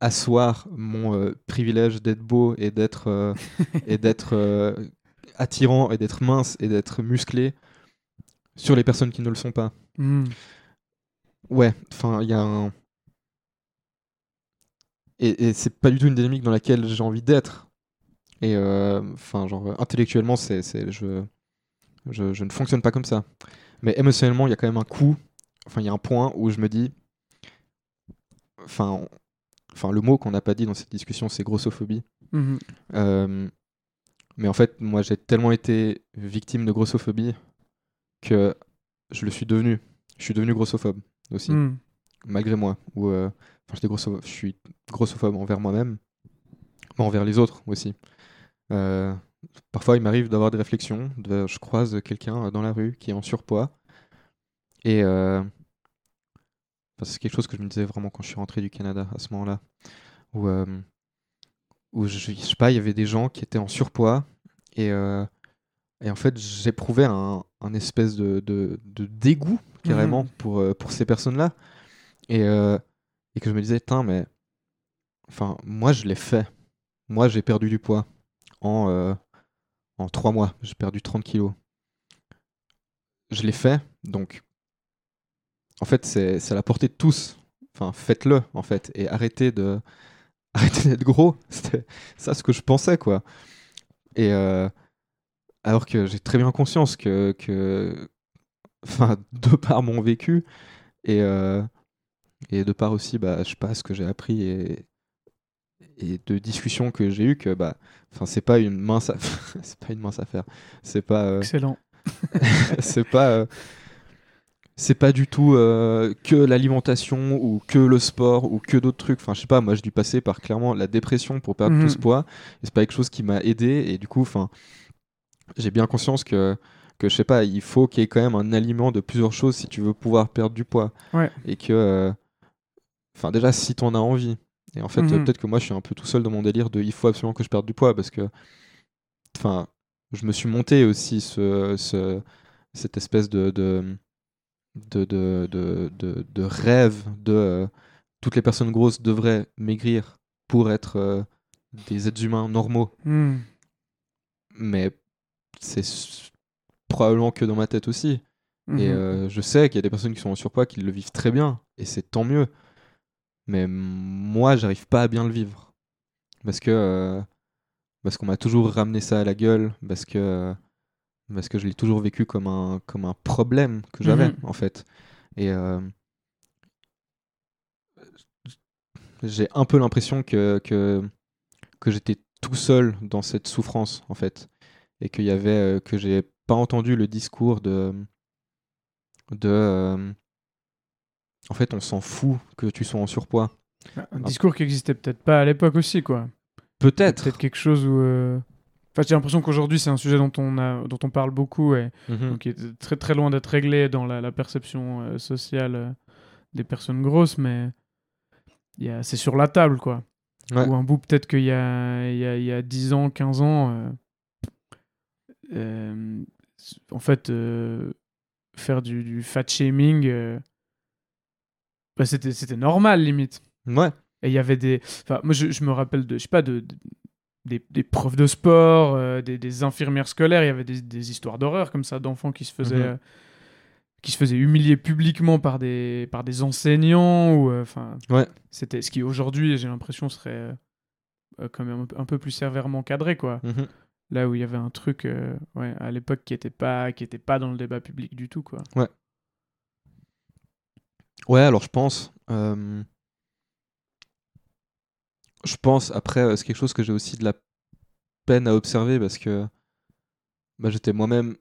asseoir mon euh, privilège d'être beau et d'être euh, et d'être euh, attirant et d'être mince et d'être musclé sur les personnes qui ne le sont pas. Mhm. Ouais, enfin, il y a un. Et, et c'est pas du tout une dynamique dans laquelle j'ai envie d'être. Et enfin, genre, intellectuellement, c'est, c'est, je, je, je ne fonctionne pas comme ça. Mais émotionnellement, il y a quand même un coup. Enfin, il y a un point où je me dis. Enfin, enfin le mot qu'on n'a pas dit dans cette discussion, c'est grossophobie. Mhm. Euh, mais en fait, moi, j'ai tellement été victime de grossophobie que je le suis devenu. Je suis devenu grossophobe aussi, Mhm. malgré moi. Ou, euh, enfin, je suis grossophobe envers moi-même, mais envers les autres aussi. Euh, parfois, il m'arrive d'avoir des réflexions. de- je croise quelqu'un dans la rue qui est en surpoids. Et c'est quelque chose que je me disais vraiment quand je suis rentré du Canada à ce moment-là. Où, euh, où je, je sais pas, il y avait des gens qui étaient en surpoids. Et, euh, et en fait, j'éprouvais un, un espèce de, de, de dégoût carrément Mhm. pour, euh, pour ces personnes-là. Et, euh, et que je me disais, Tain, mais enfin, moi, je l'ai fait. Moi, j'ai perdu du poids en, en trois mois. J'ai perdu 30 kilos. je l'ai fait, donc en fait, c'est à la portée de tous. Enfin, faites-le, en fait, et arrêtez de arrêtez d'être gros. C'était ça ce que je pensais, quoi. Et euh, alors que j'ai très bien conscience que, que, enfin, de par mon vécu et, euh, et de par aussi, bah, je sais pas, ce que j'ai appris et, et de discussions que j'ai eues, que bah, enfin, c'est pas une mince, c'est pas une mince affaire. C'est pas. euh, Excellent. c'est pas. C'est pas du tout euh, que l'alimentation ou que le sport ou que d'autres trucs. Enfin, je sais pas, moi j'ai dû passer par clairement la dépression pour perdre Mhm. tout ce poids. Et c'est pas quelque chose qui m'a aidé. Et du coup, enfin, j'ai bien conscience que, que je sais pas, il faut qu'il y ait quand même un aliment de plusieurs choses si tu veux pouvoir perdre du poids. Ouais. Et que. euh, Enfin, déjà, si t'en as envie. Et en fait, Mhm. euh, peut-être que moi je suis un peu tout seul dans mon délire de il faut absolument que je perde du poids parce que. Enfin, je me suis monté aussi ce, ce- cette espèce de. de de, de, de, de- rêve de euh, toutes les personnes grosses devraient maigrir pour être euh, des êtres humains normaux. Hmm. Mais c'est probablement que dans ma tête aussi. Et Mhm. euh, je sais qu'il y a des personnes qui sont en surpoids qui le vivent très bien, et c'est tant mieux. Mais moi, j'arrive pas à bien le vivre. Parce que. parce qu'on m'a toujours ramené ça à la gueule, parce que. Parce que je l'ai toujours vécu comme un, comme un problème que j'avais, Mhm. en fait. Et. euh, j'ai un peu l'impression que, que, que j'étais tout seul dans cette souffrance, en fait. Et qu'il y avait. euh, que j'ai pas entendu le discours de. de. euh, en fait, on s'en fout que tu sois en surpoids. Un discours qui existait peut-être pas à l'époque aussi, quoi. Peut-être. Peut-être quelque chose où. Enfin, j'ai l'impression qu'aujourd'hui, c'est un sujet dont on, a, dont on parle beaucoup et Mhm. donc, qui est très très loin d'être réglé dans la, la perception euh, sociale euh, des personnes grosses, mais c'est sur la table, quoi. Ouais. Ou un bout, peut-être qu'il y a, il y, a, il y a 10 ans, 15 ans, euh, en fait, faire du, du fat shaming, bah, c'était c'était normal, limite. Ouais. Et il y avait des. Enfin, moi, je, je me rappelle de. Je sais pas, de. de- des, des profs de sport, euh, des, des infirmières scolaires, il y avait des, des histoires d'horreur comme ça, d'enfants qui se faisaient. Mhm. euh, qui se faisaient humilier publiquement par des, par des enseignants ou euh, enfin Ouais. c'était ce qui aujourd'hui j'ai l'impression serait quand même un peu, un peu plus sévèrement cadré quoi Mhm. là où il y avait un truc ouais, à l'époque qui était pas qui était pas dans le débat public du tout quoi Ouais, alors je pense. Je pense, après, euh, c'est quelque chose que j'ai aussi de la peine à observer parce que bah, j'étais moi-même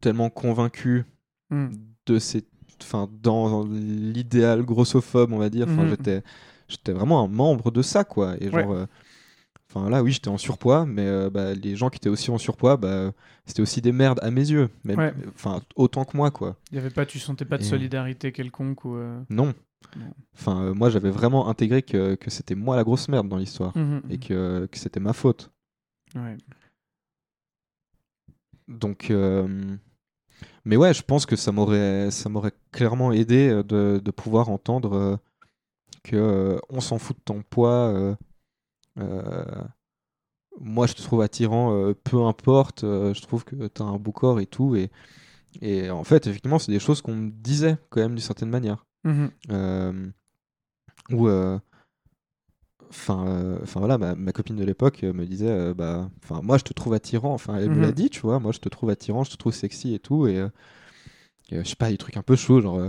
tellement convaincu Hmm. de ces. Enfin, dans l'idéal grossophobe, on va dire. Enfin, Mhm. j'étais, j'étais vraiment un membre de ça, quoi. Et genre. Ouais. euh, Enfin là, oui, j'étais en surpoids, mais euh, bah, les gens qui étaient aussi en surpoids, bah, c'était aussi des merdes à mes yeux. Ouais. Enfin, autant que moi, quoi. il y avait pas tu sentais pas de Et- solidarité quelconque ou euh, Non. Enfin, euh, moi, j'avais vraiment intégré que, que c'était moi la grosse merde dans l'histoire. mhm, Et que, que c'était ma faute. ouais. Donc, euh, mais ouais, je pense que ça m'aurait, ça m'aurait clairement aidé euh, de, de pouvoir entendre euh, que on s'en fout de ton poids. moi, je te trouve attirant, peu importe. je trouve que tu as un beau corps et tout. Et, et en fait, effectivement, c'est des choses qu'on me disait quand même d'une certaine manière. Mhm. Euh, où euh, enfin euh, enfin voilà ma, ma copine de l'époque me disait euh, bah enfin moi je te trouve attirant enfin elle me l'a Mhm. dit tu vois moi je te trouve attirant je te trouve sexy et tout et, et, je sais pas des trucs un peu chauds genre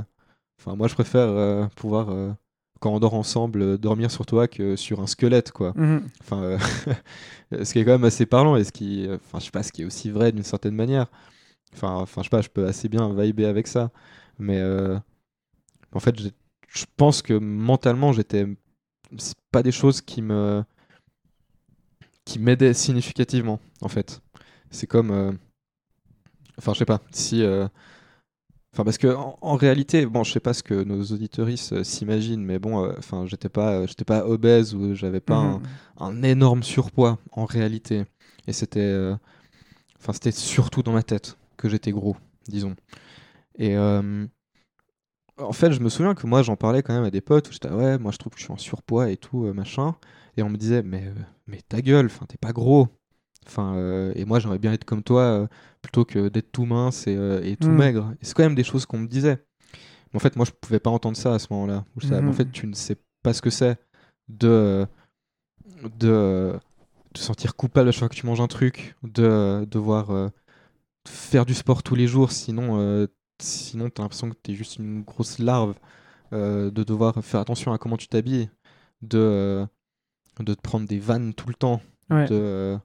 enfin moi je préfère pouvoir quand on dort ensemble dormir sur toi que sur un squelette quoi Mhm. enfin euh, ce qui est quand même assez parlant et ce qui enfin je sais pas ce qui est aussi vrai d'une certaine manière enfin enfin je sais pas je peux assez bien vibrer avec ça mais euh, en fait je pense que mentalement j'étais c'est pas des choses qui me qui m'aidaient significativement en fait c'est comme euh, enfin je sais pas si euh, Enfin, parce que en, en réalité, bon, je sais pas ce que nos auditoristes euh, s'imaginent, mais bon, euh, enfin, j'étais pas, euh, j'étais pas obèse ou j'avais pas un, Mhm. un énorme surpoids en réalité. Et c'était, euh, enfin, c'était surtout dans ma tête que j'étais gros, disons. Et euh, en fait, je me souviens que moi, j'en parlais quand même à des potes où j'étais, ouais, moi, je trouve que je suis en surpoids et tout, euh, machin. Et on me disait, mais, euh, mais ta gueule, enfin, t'es pas gros. Enfin, euh, et moi, j'aimerais bien être comme toi plutôt que d'être tout mince et, et tout Mm. maigre. Et c'est quand même des choses qu'on me disait. Mais en fait, moi, je pouvais pas entendre ça à ce moment-là. En fait, tu ne sais pas ce que c'est de, de te sentir coupable à chaque fois que tu manges un truc, de devoir faire du sport tous les jours, sinon, euh, sinon tu as l'impression que tu es juste une grosse larve, euh, de devoir faire attention à comment tu t'habilles, de, euh, de te prendre des vannes tout le temps, Ouais. de, euh,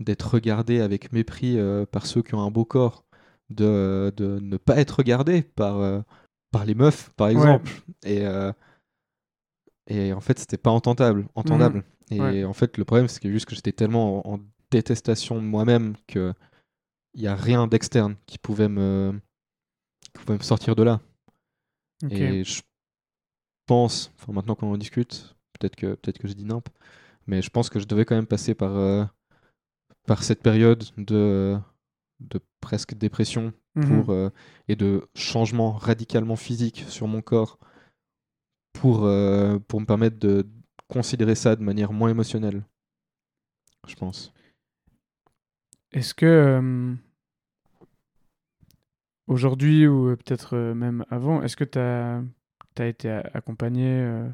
d'être regardé avec mépris par ceux qui ont un beau corps, de, de ne pas être regardé par, par les meufs, par exemple. Et, et en fait, c'était pas entendable. entendable. Et Ouais. en fait, le problème, c'est que juste que j'étais tellement en, en détestation de moi-même que il y a rien d'externe qui pouvait me pouvait me sortir de là. Et je pense, enfin maintenant qu'on en discute, peut-être que peut-être que je dis nimp, mais je pense que je devais quand même passer par euh, par cette période de de presque dépression Mhm. pour euh, et de changement radicalement physique sur mon corps pour euh, pour me permettre de considérer ça de manière moins émotionnelle. Je pense. Est-ce que aujourd'hui ou euh, peut-être euh, même avant, est-ce que tu as, été accompagné euh,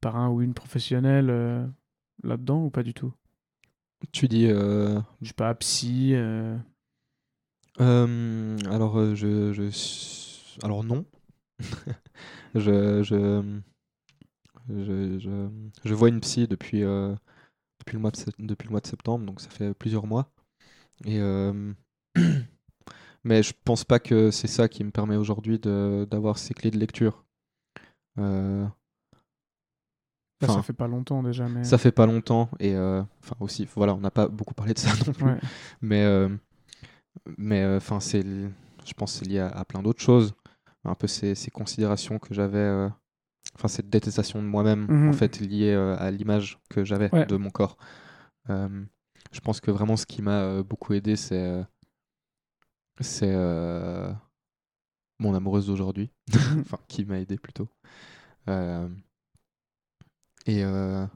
par un ou une professionnelle euh, là-dedans ou pas du tout? Tu dis euh, Je sais pas, psy. alors, je, Alors, non. je, je, je, je, vois une psy depuis, depuis, le mois de, depuis le mois de septembre, donc ça fait plusieurs mois. Et, Mais je pense pas que c'est ça qui me permet aujourd'hui d'avoir ces clés de lecture. Euh, Enfin, ça fait pas longtemps déjà, mais. Ça fait pas longtemps, et euh, enfin aussi, voilà, on n'a pas beaucoup parlé de ça non plus. Ouais. Mais, euh, mais euh, enfin, c'est, je pense que c'est lié à, à plein d'autres choses. Un peu ces, ces considérations que j'avais, enfin, cette détestation de moi-même, Mhm. en fait, liée à l'image que j'avais Ouais. de mon corps. Je pense que vraiment, ce qui m'a beaucoup aidé, c'est, c'est euh, mon amoureuse d'aujourd'hui, enfin, qui m'a aidé plutôt. Euh, et euh,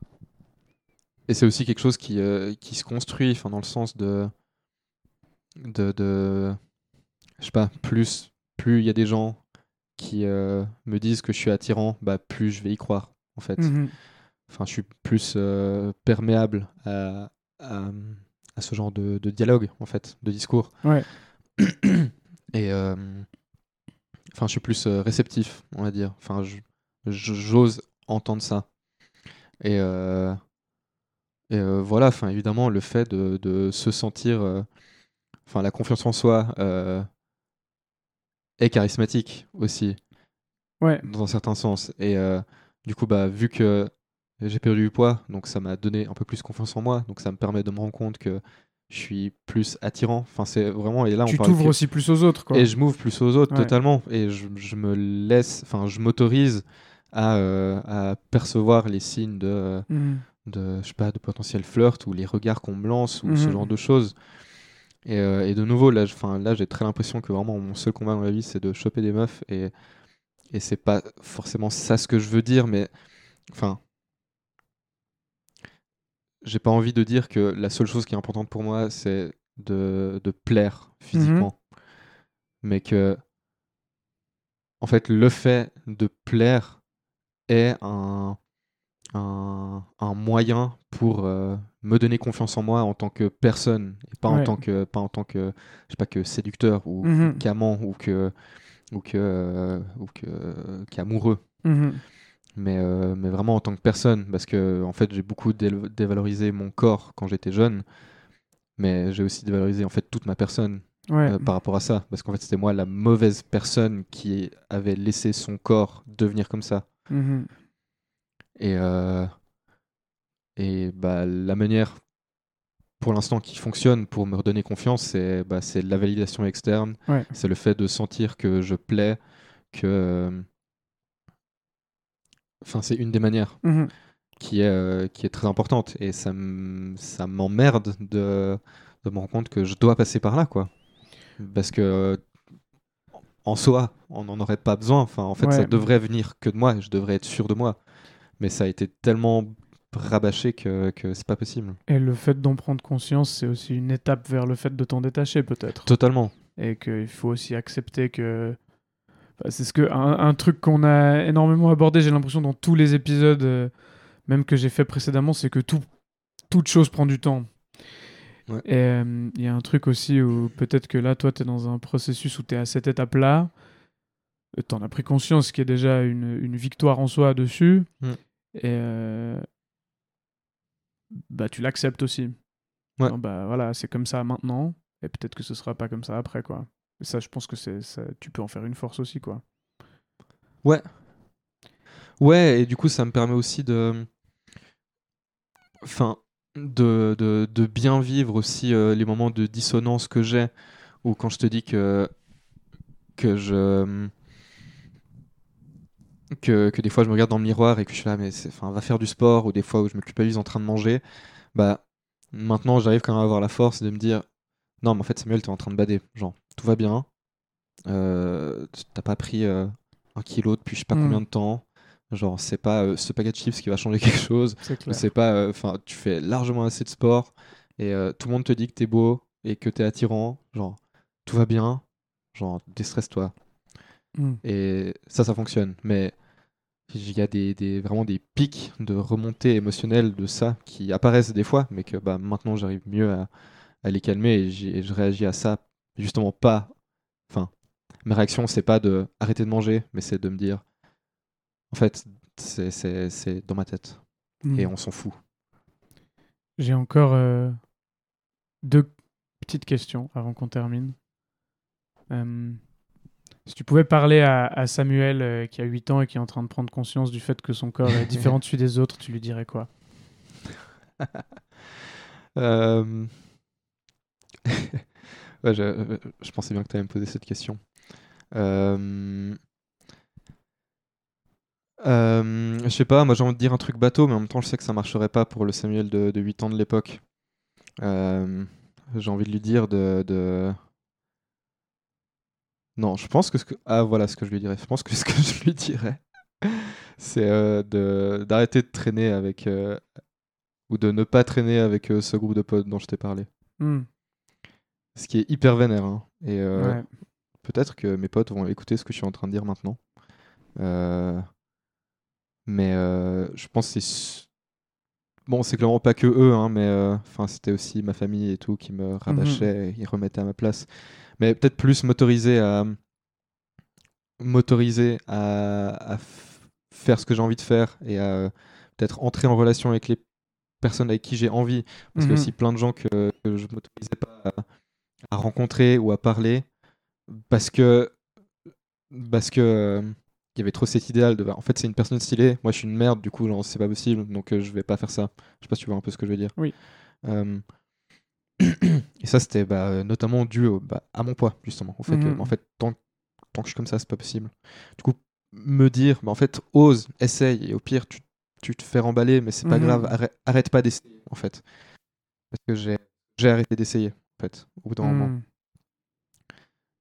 et c'est aussi quelque chose qui, qui se construit, enfin, dans le sens de, de, de je sais pas, plus plus il y a des gens qui me disent que je suis attirant, bah plus je vais y croire, en fait. Enfin, je suis plus perméable à, à, à ce genre de, de dialogue, en fait, de discours. Ouais. Et euh, enfin, je suis plus euh, réceptif, on va dire. Enfin, j'ose entendre ça. Et, euh, et euh, voilà, enfin, évidemment, le fait de, de se sentir, euh, enfin, la confiance en soi est charismatique aussi Ouais. dans un certain sens. Et du coup, bah, vu que j'ai perdu du poids, donc ça m'a donné un peu plus confiance en moi. Donc ça me permet de me rendre compte que je suis plus attirant. Enfin, c'est vraiment. Et là, Tu t'ouvres aussi plus aux autres, quoi. Et je m'ouvre plus aux autres Ouais. totalement. Et je, je me laisse. Enfin, je m'autorise à, euh, à percevoir les signes de, Mhm. de, je sais pas, de potentiel flirt ou les regards qu'on me lance ou ce Mhm. genre de choses. Et, euh, et de nouveau, là, là j'ai très l'impression que vraiment mon seul combat dans la vie, c'est de choper des meufs. Et, et c'est pas forcément ça ce que je veux dire, mais enfin. J'ai pas envie de dire que la seule chose qui est importante pour moi, c'est de, de plaire physiquement. Mais que, en fait, le fait de plaire est un, un, un moyen pour euh, me donner confiance en moi en tant que personne et pas en tant que pas en tant que je sais pas que séducteur ou Mhm. qu'amant ou que ou que euh, ou que qu'amoureux Mhm. Mais euh, mais vraiment en tant que personne parce que en fait j'ai beaucoup dévalorisé mon corps quand j'étais jeune mais j'ai aussi dévalorisé en fait toute ma personne Ouais. euh, par rapport à ça parce qu'en fait c'était moi la mauvaise personne qui avait laissé son corps devenir comme ça Mhm. et, euh, et bah, la manière, pour l'instant, qui fonctionne pour me redonner confiance, c'est bah, la validation externe. Ouais. C'est le fait de sentir que je plais, que. Enfin, c'est une des manières Mhm. qui est, euh, qui est très importante. Et ça m'emmerde de, de me rendre compte que je dois passer par là, quoi. Parce que. En soi, on n'en aurait pas besoin. Enfin, en fait, ça devrait venir que de moi. Je devrais être sûr de moi. Mais ça a été tellement rabâcher que, que c'est pas possible. Et le fait d'en prendre conscience, c'est aussi une étape vers le fait de t'en détacher, peut-être. Totalement. Et qu'il faut aussi accepter que. Enfin, c'est ce que un, un truc qu'on a énormément abordé, j'ai l'impression, dans tous les épisodes, euh, même que j'ai fait précédemment, c'est que tout, toute chose prend du temps. Ouais. Et euh, il y a un truc aussi où peut-être que là, toi, tu es dans un processus où tu es à cette étape-là. Tu en as pris conscience, ce qui est déjà une, une victoire en soi dessus. Et euh, bah, tu l'acceptes aussi. Ouais. Non, bah voilà, c'est comme ça maintenant. Et peut-être que ce sera pas comme ça après, quoi. Ça, je pense que c'est ça, tu peux en faire une force aussi, quoi. Ouais, et du coup, ça me permet aussi de. Enfin, de, de, de bien vivre aussi euh, les moments de dissonance que j'ai, ou quand je te dis que. que je. Que, que des fois je me regarde dans le miroir et que je suis là, mais c'est, enfin, va faire du sport, ou des fois où je me culpabilise en train de manger, bah maintenant j'arrive quand même à avoir la force de me dire non, mais en fait Samuel, t'es en train de bader, genre tout va bien, euh, t'as pas pris euh, un kilo depuis je sais pas Mm. combien de temps, genre c'est pas euh, ce paquet de chips qui va changer quelque chose, C'est pas, euh, enfin tu fais largement assez de sport et tout le monde te dit que t'es beau et que t'es attirant, genre tout va bien, genre déstresse-toi. Mm. Et ça, ça fonctionne. Mais il y a des, des- vraiment des pics de remontée émotionnelle de ça qui apparaissent des fois, mais que bah, maintenant j'arrive mieux à, à les calmer et, et je réagis à ça. Justement, pas. Enfin, ma réaction, c'est pas de arrêter de manger, mais c'est de me dire en fait, c'est- dans ma tête Mm. et on s'en fout. J'ai encore euh, deux petites questions avant qu'on termine. Euh, si tu pouvais parler à, à Samuel euh, qui a 8 ans et qui est en train de prendre conscience du fait que son corps est différent de celui des autres, tu lui dirais quoi? je, pensais bien que tu allais me poser cette question. Euh, euh, je sais pas, moi j'ai envie de dire un truc bateau, mais en même temps je sais que ça marcherait pas pour le Samuel de, de 8 ans de l'époque. Euh, j'ai envie de lui dire de, Non, je pense que ce que... Ah voilà ce que je lui dirais. Je pense que ce que je lui dirais, c'est d'arrêter de traîner avec... ou de ne pas traîner avec ce groupe de potes dont je t'ai parlé. Mm. Ce qui est hyper vénère. hein. Et euh, Ouais. peut-être que mes potes vont écouter ce que je suis en train de dire maintenant. Euh, Mais euh, je pense que c'est. Bon, c'est clairement pas que eux, hein, mais enfin, c'était aussi ma famille et tout qui me rabâchait et ils remettaient à ma place. Mais peut-être plus motorisé à. À, faire ce que j'ai envie de faire et à peut-être entrer en relation avec les personnes avec qui j'ai envie. Parce qu'il y a Mhm. aussi plein de gens que, que je m'autorisais pas à, à rencontrer ou à parler parce que parce que euh, il y avait trop cet idéal de bah, en fait c'est une personne stylée moi je suis une merde du coup genre c'est pas possible donc euh, je vais pas faire ça je sais pas si tu vois un peu ce que je veux dire Oui. Euh, et ça c'était bah, notamment dû au- bah, à mon poids justement au fait que Mhm. en fait tant, tant que je suis comme ça c'est pas possible du coup me dire bah, en fait ose essaye et au pire tu, tu te fais remballer mais c'est pas Mhm. grave arrête, arrête pas d'essayer en fait parce que j'ai j'ai arrêté d'essayer fait au bout d'un moment Mm.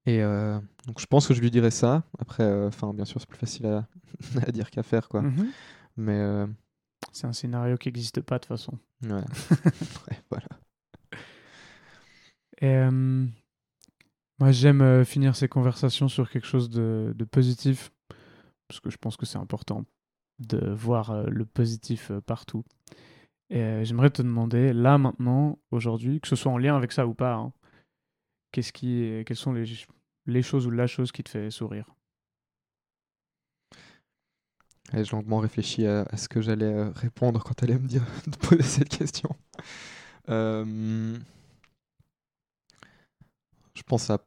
et euh, donc je pense que je lui dirais ça. Après, euh, enfin bien sûr c'est plus facile à, à dire qu'à faire quoi. Mhm. Mais euh, C'est un scénario qui n'existe pas de toute façon. ouais. Ouais, voilà. Et, moi, j'aime finir ces conversations sur quelque chose de, de positif, parce que je pense que c'est important de voir le positif partout. Et euh, j'aimerais te demander, là, maintenant, aujourd'hui, que ce soit en lien avec ça ou pas, hein, qu'est-ce qui, quelles sont les, choses ou la chose qui te fait sourire? Et j'ai longuement réfléchi à, ce que j'allais euh, répondre quand elle allait me poser cette question. Euh, je pense à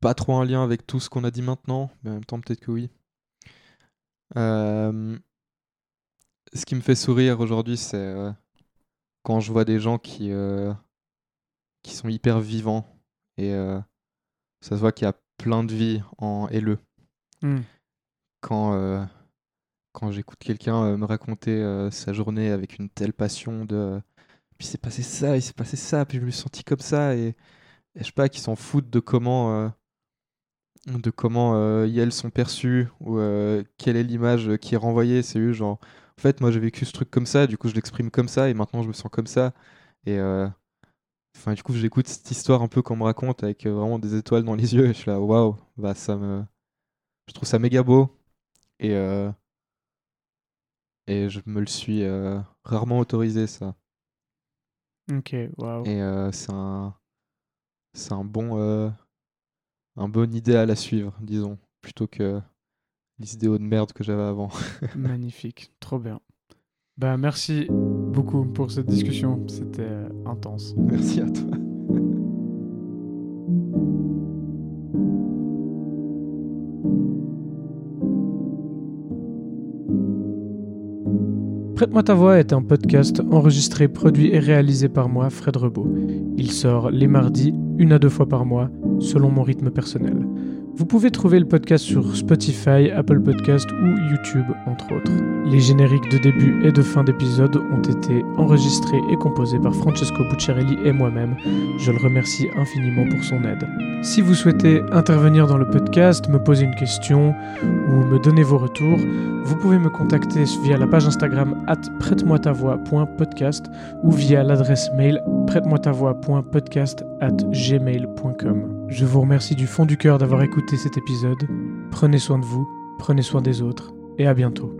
pas trop un lien avec tout ce qu'on a dit maintenant, mais en même temps peut-être que oui. Euh, ce qui me fait sourire aujourd'hui, c'est euh, quand je vois des gens qui, euh, qui sont hyper vivants et euh, ça se voit qu'il y a plein de vie en LE. Hmm. Quand, euh, quand j'écoute quelqu'un me raconter sa journée avec une telle passion de puis c'est passé ça, il s'est passé ça, puis je me suis senti comme ça et, et je sais pas qu'ils s'en foutent de comment de comment elles sont perçues ou quelle est l'image qui est renvoyée, c'est eux genre en fait, moi j'ai vécu ce truc comme ça, du coup je l'exprime comme ça, et maintenant je me sens comme ça. Et euh, enfin, du coup, j'écoute cette histoire un peu qu'on me raconte avec euh, vraiment des étoiles dans les yeux, et je suis là, waouh, bah ça me. Je trouve ça méga beau. Et, euh, et je me le suis rarement autorisé, ça. Ok, waouh. Et c'est un. C'est un bon. un bon idéal à suivre, disons, plutôt que les idéaux de merde que j'avais avant. Magnifique, trop bien. Bah merci beaucoup pour cette discussion, c'était euh, intense. Merci à toi. Prête-moi ta voix est un podcast enregistré, produit et réalisé par moi, Fred Rebaud. Il sort les mardis, une à deux fois par mois, selon mon rythme personnel. Vous pouvez trouver le podcast sur Spotify, Apple Podcast ou YouTube, entre autres. Les génériques de début et de fin d'épisode ont été enregistrés et composés par Francesco Bucciarelli et moi-même. Je le remercie infiniment pour son aide. Si vous souhaitez intervenir dans le podcast, me poser une question ou me donner vos retours, vous pouvez me contacter via la page Instagram at prête-moi ta voix.podcast ou via l'adresse mail prête-moi ta voix.podcast at gmail.com. Je vous remercie du fond du cœur d'avoir écouté cet épisode. Prenez soin de vous, prenez soin des autres et à bientôt.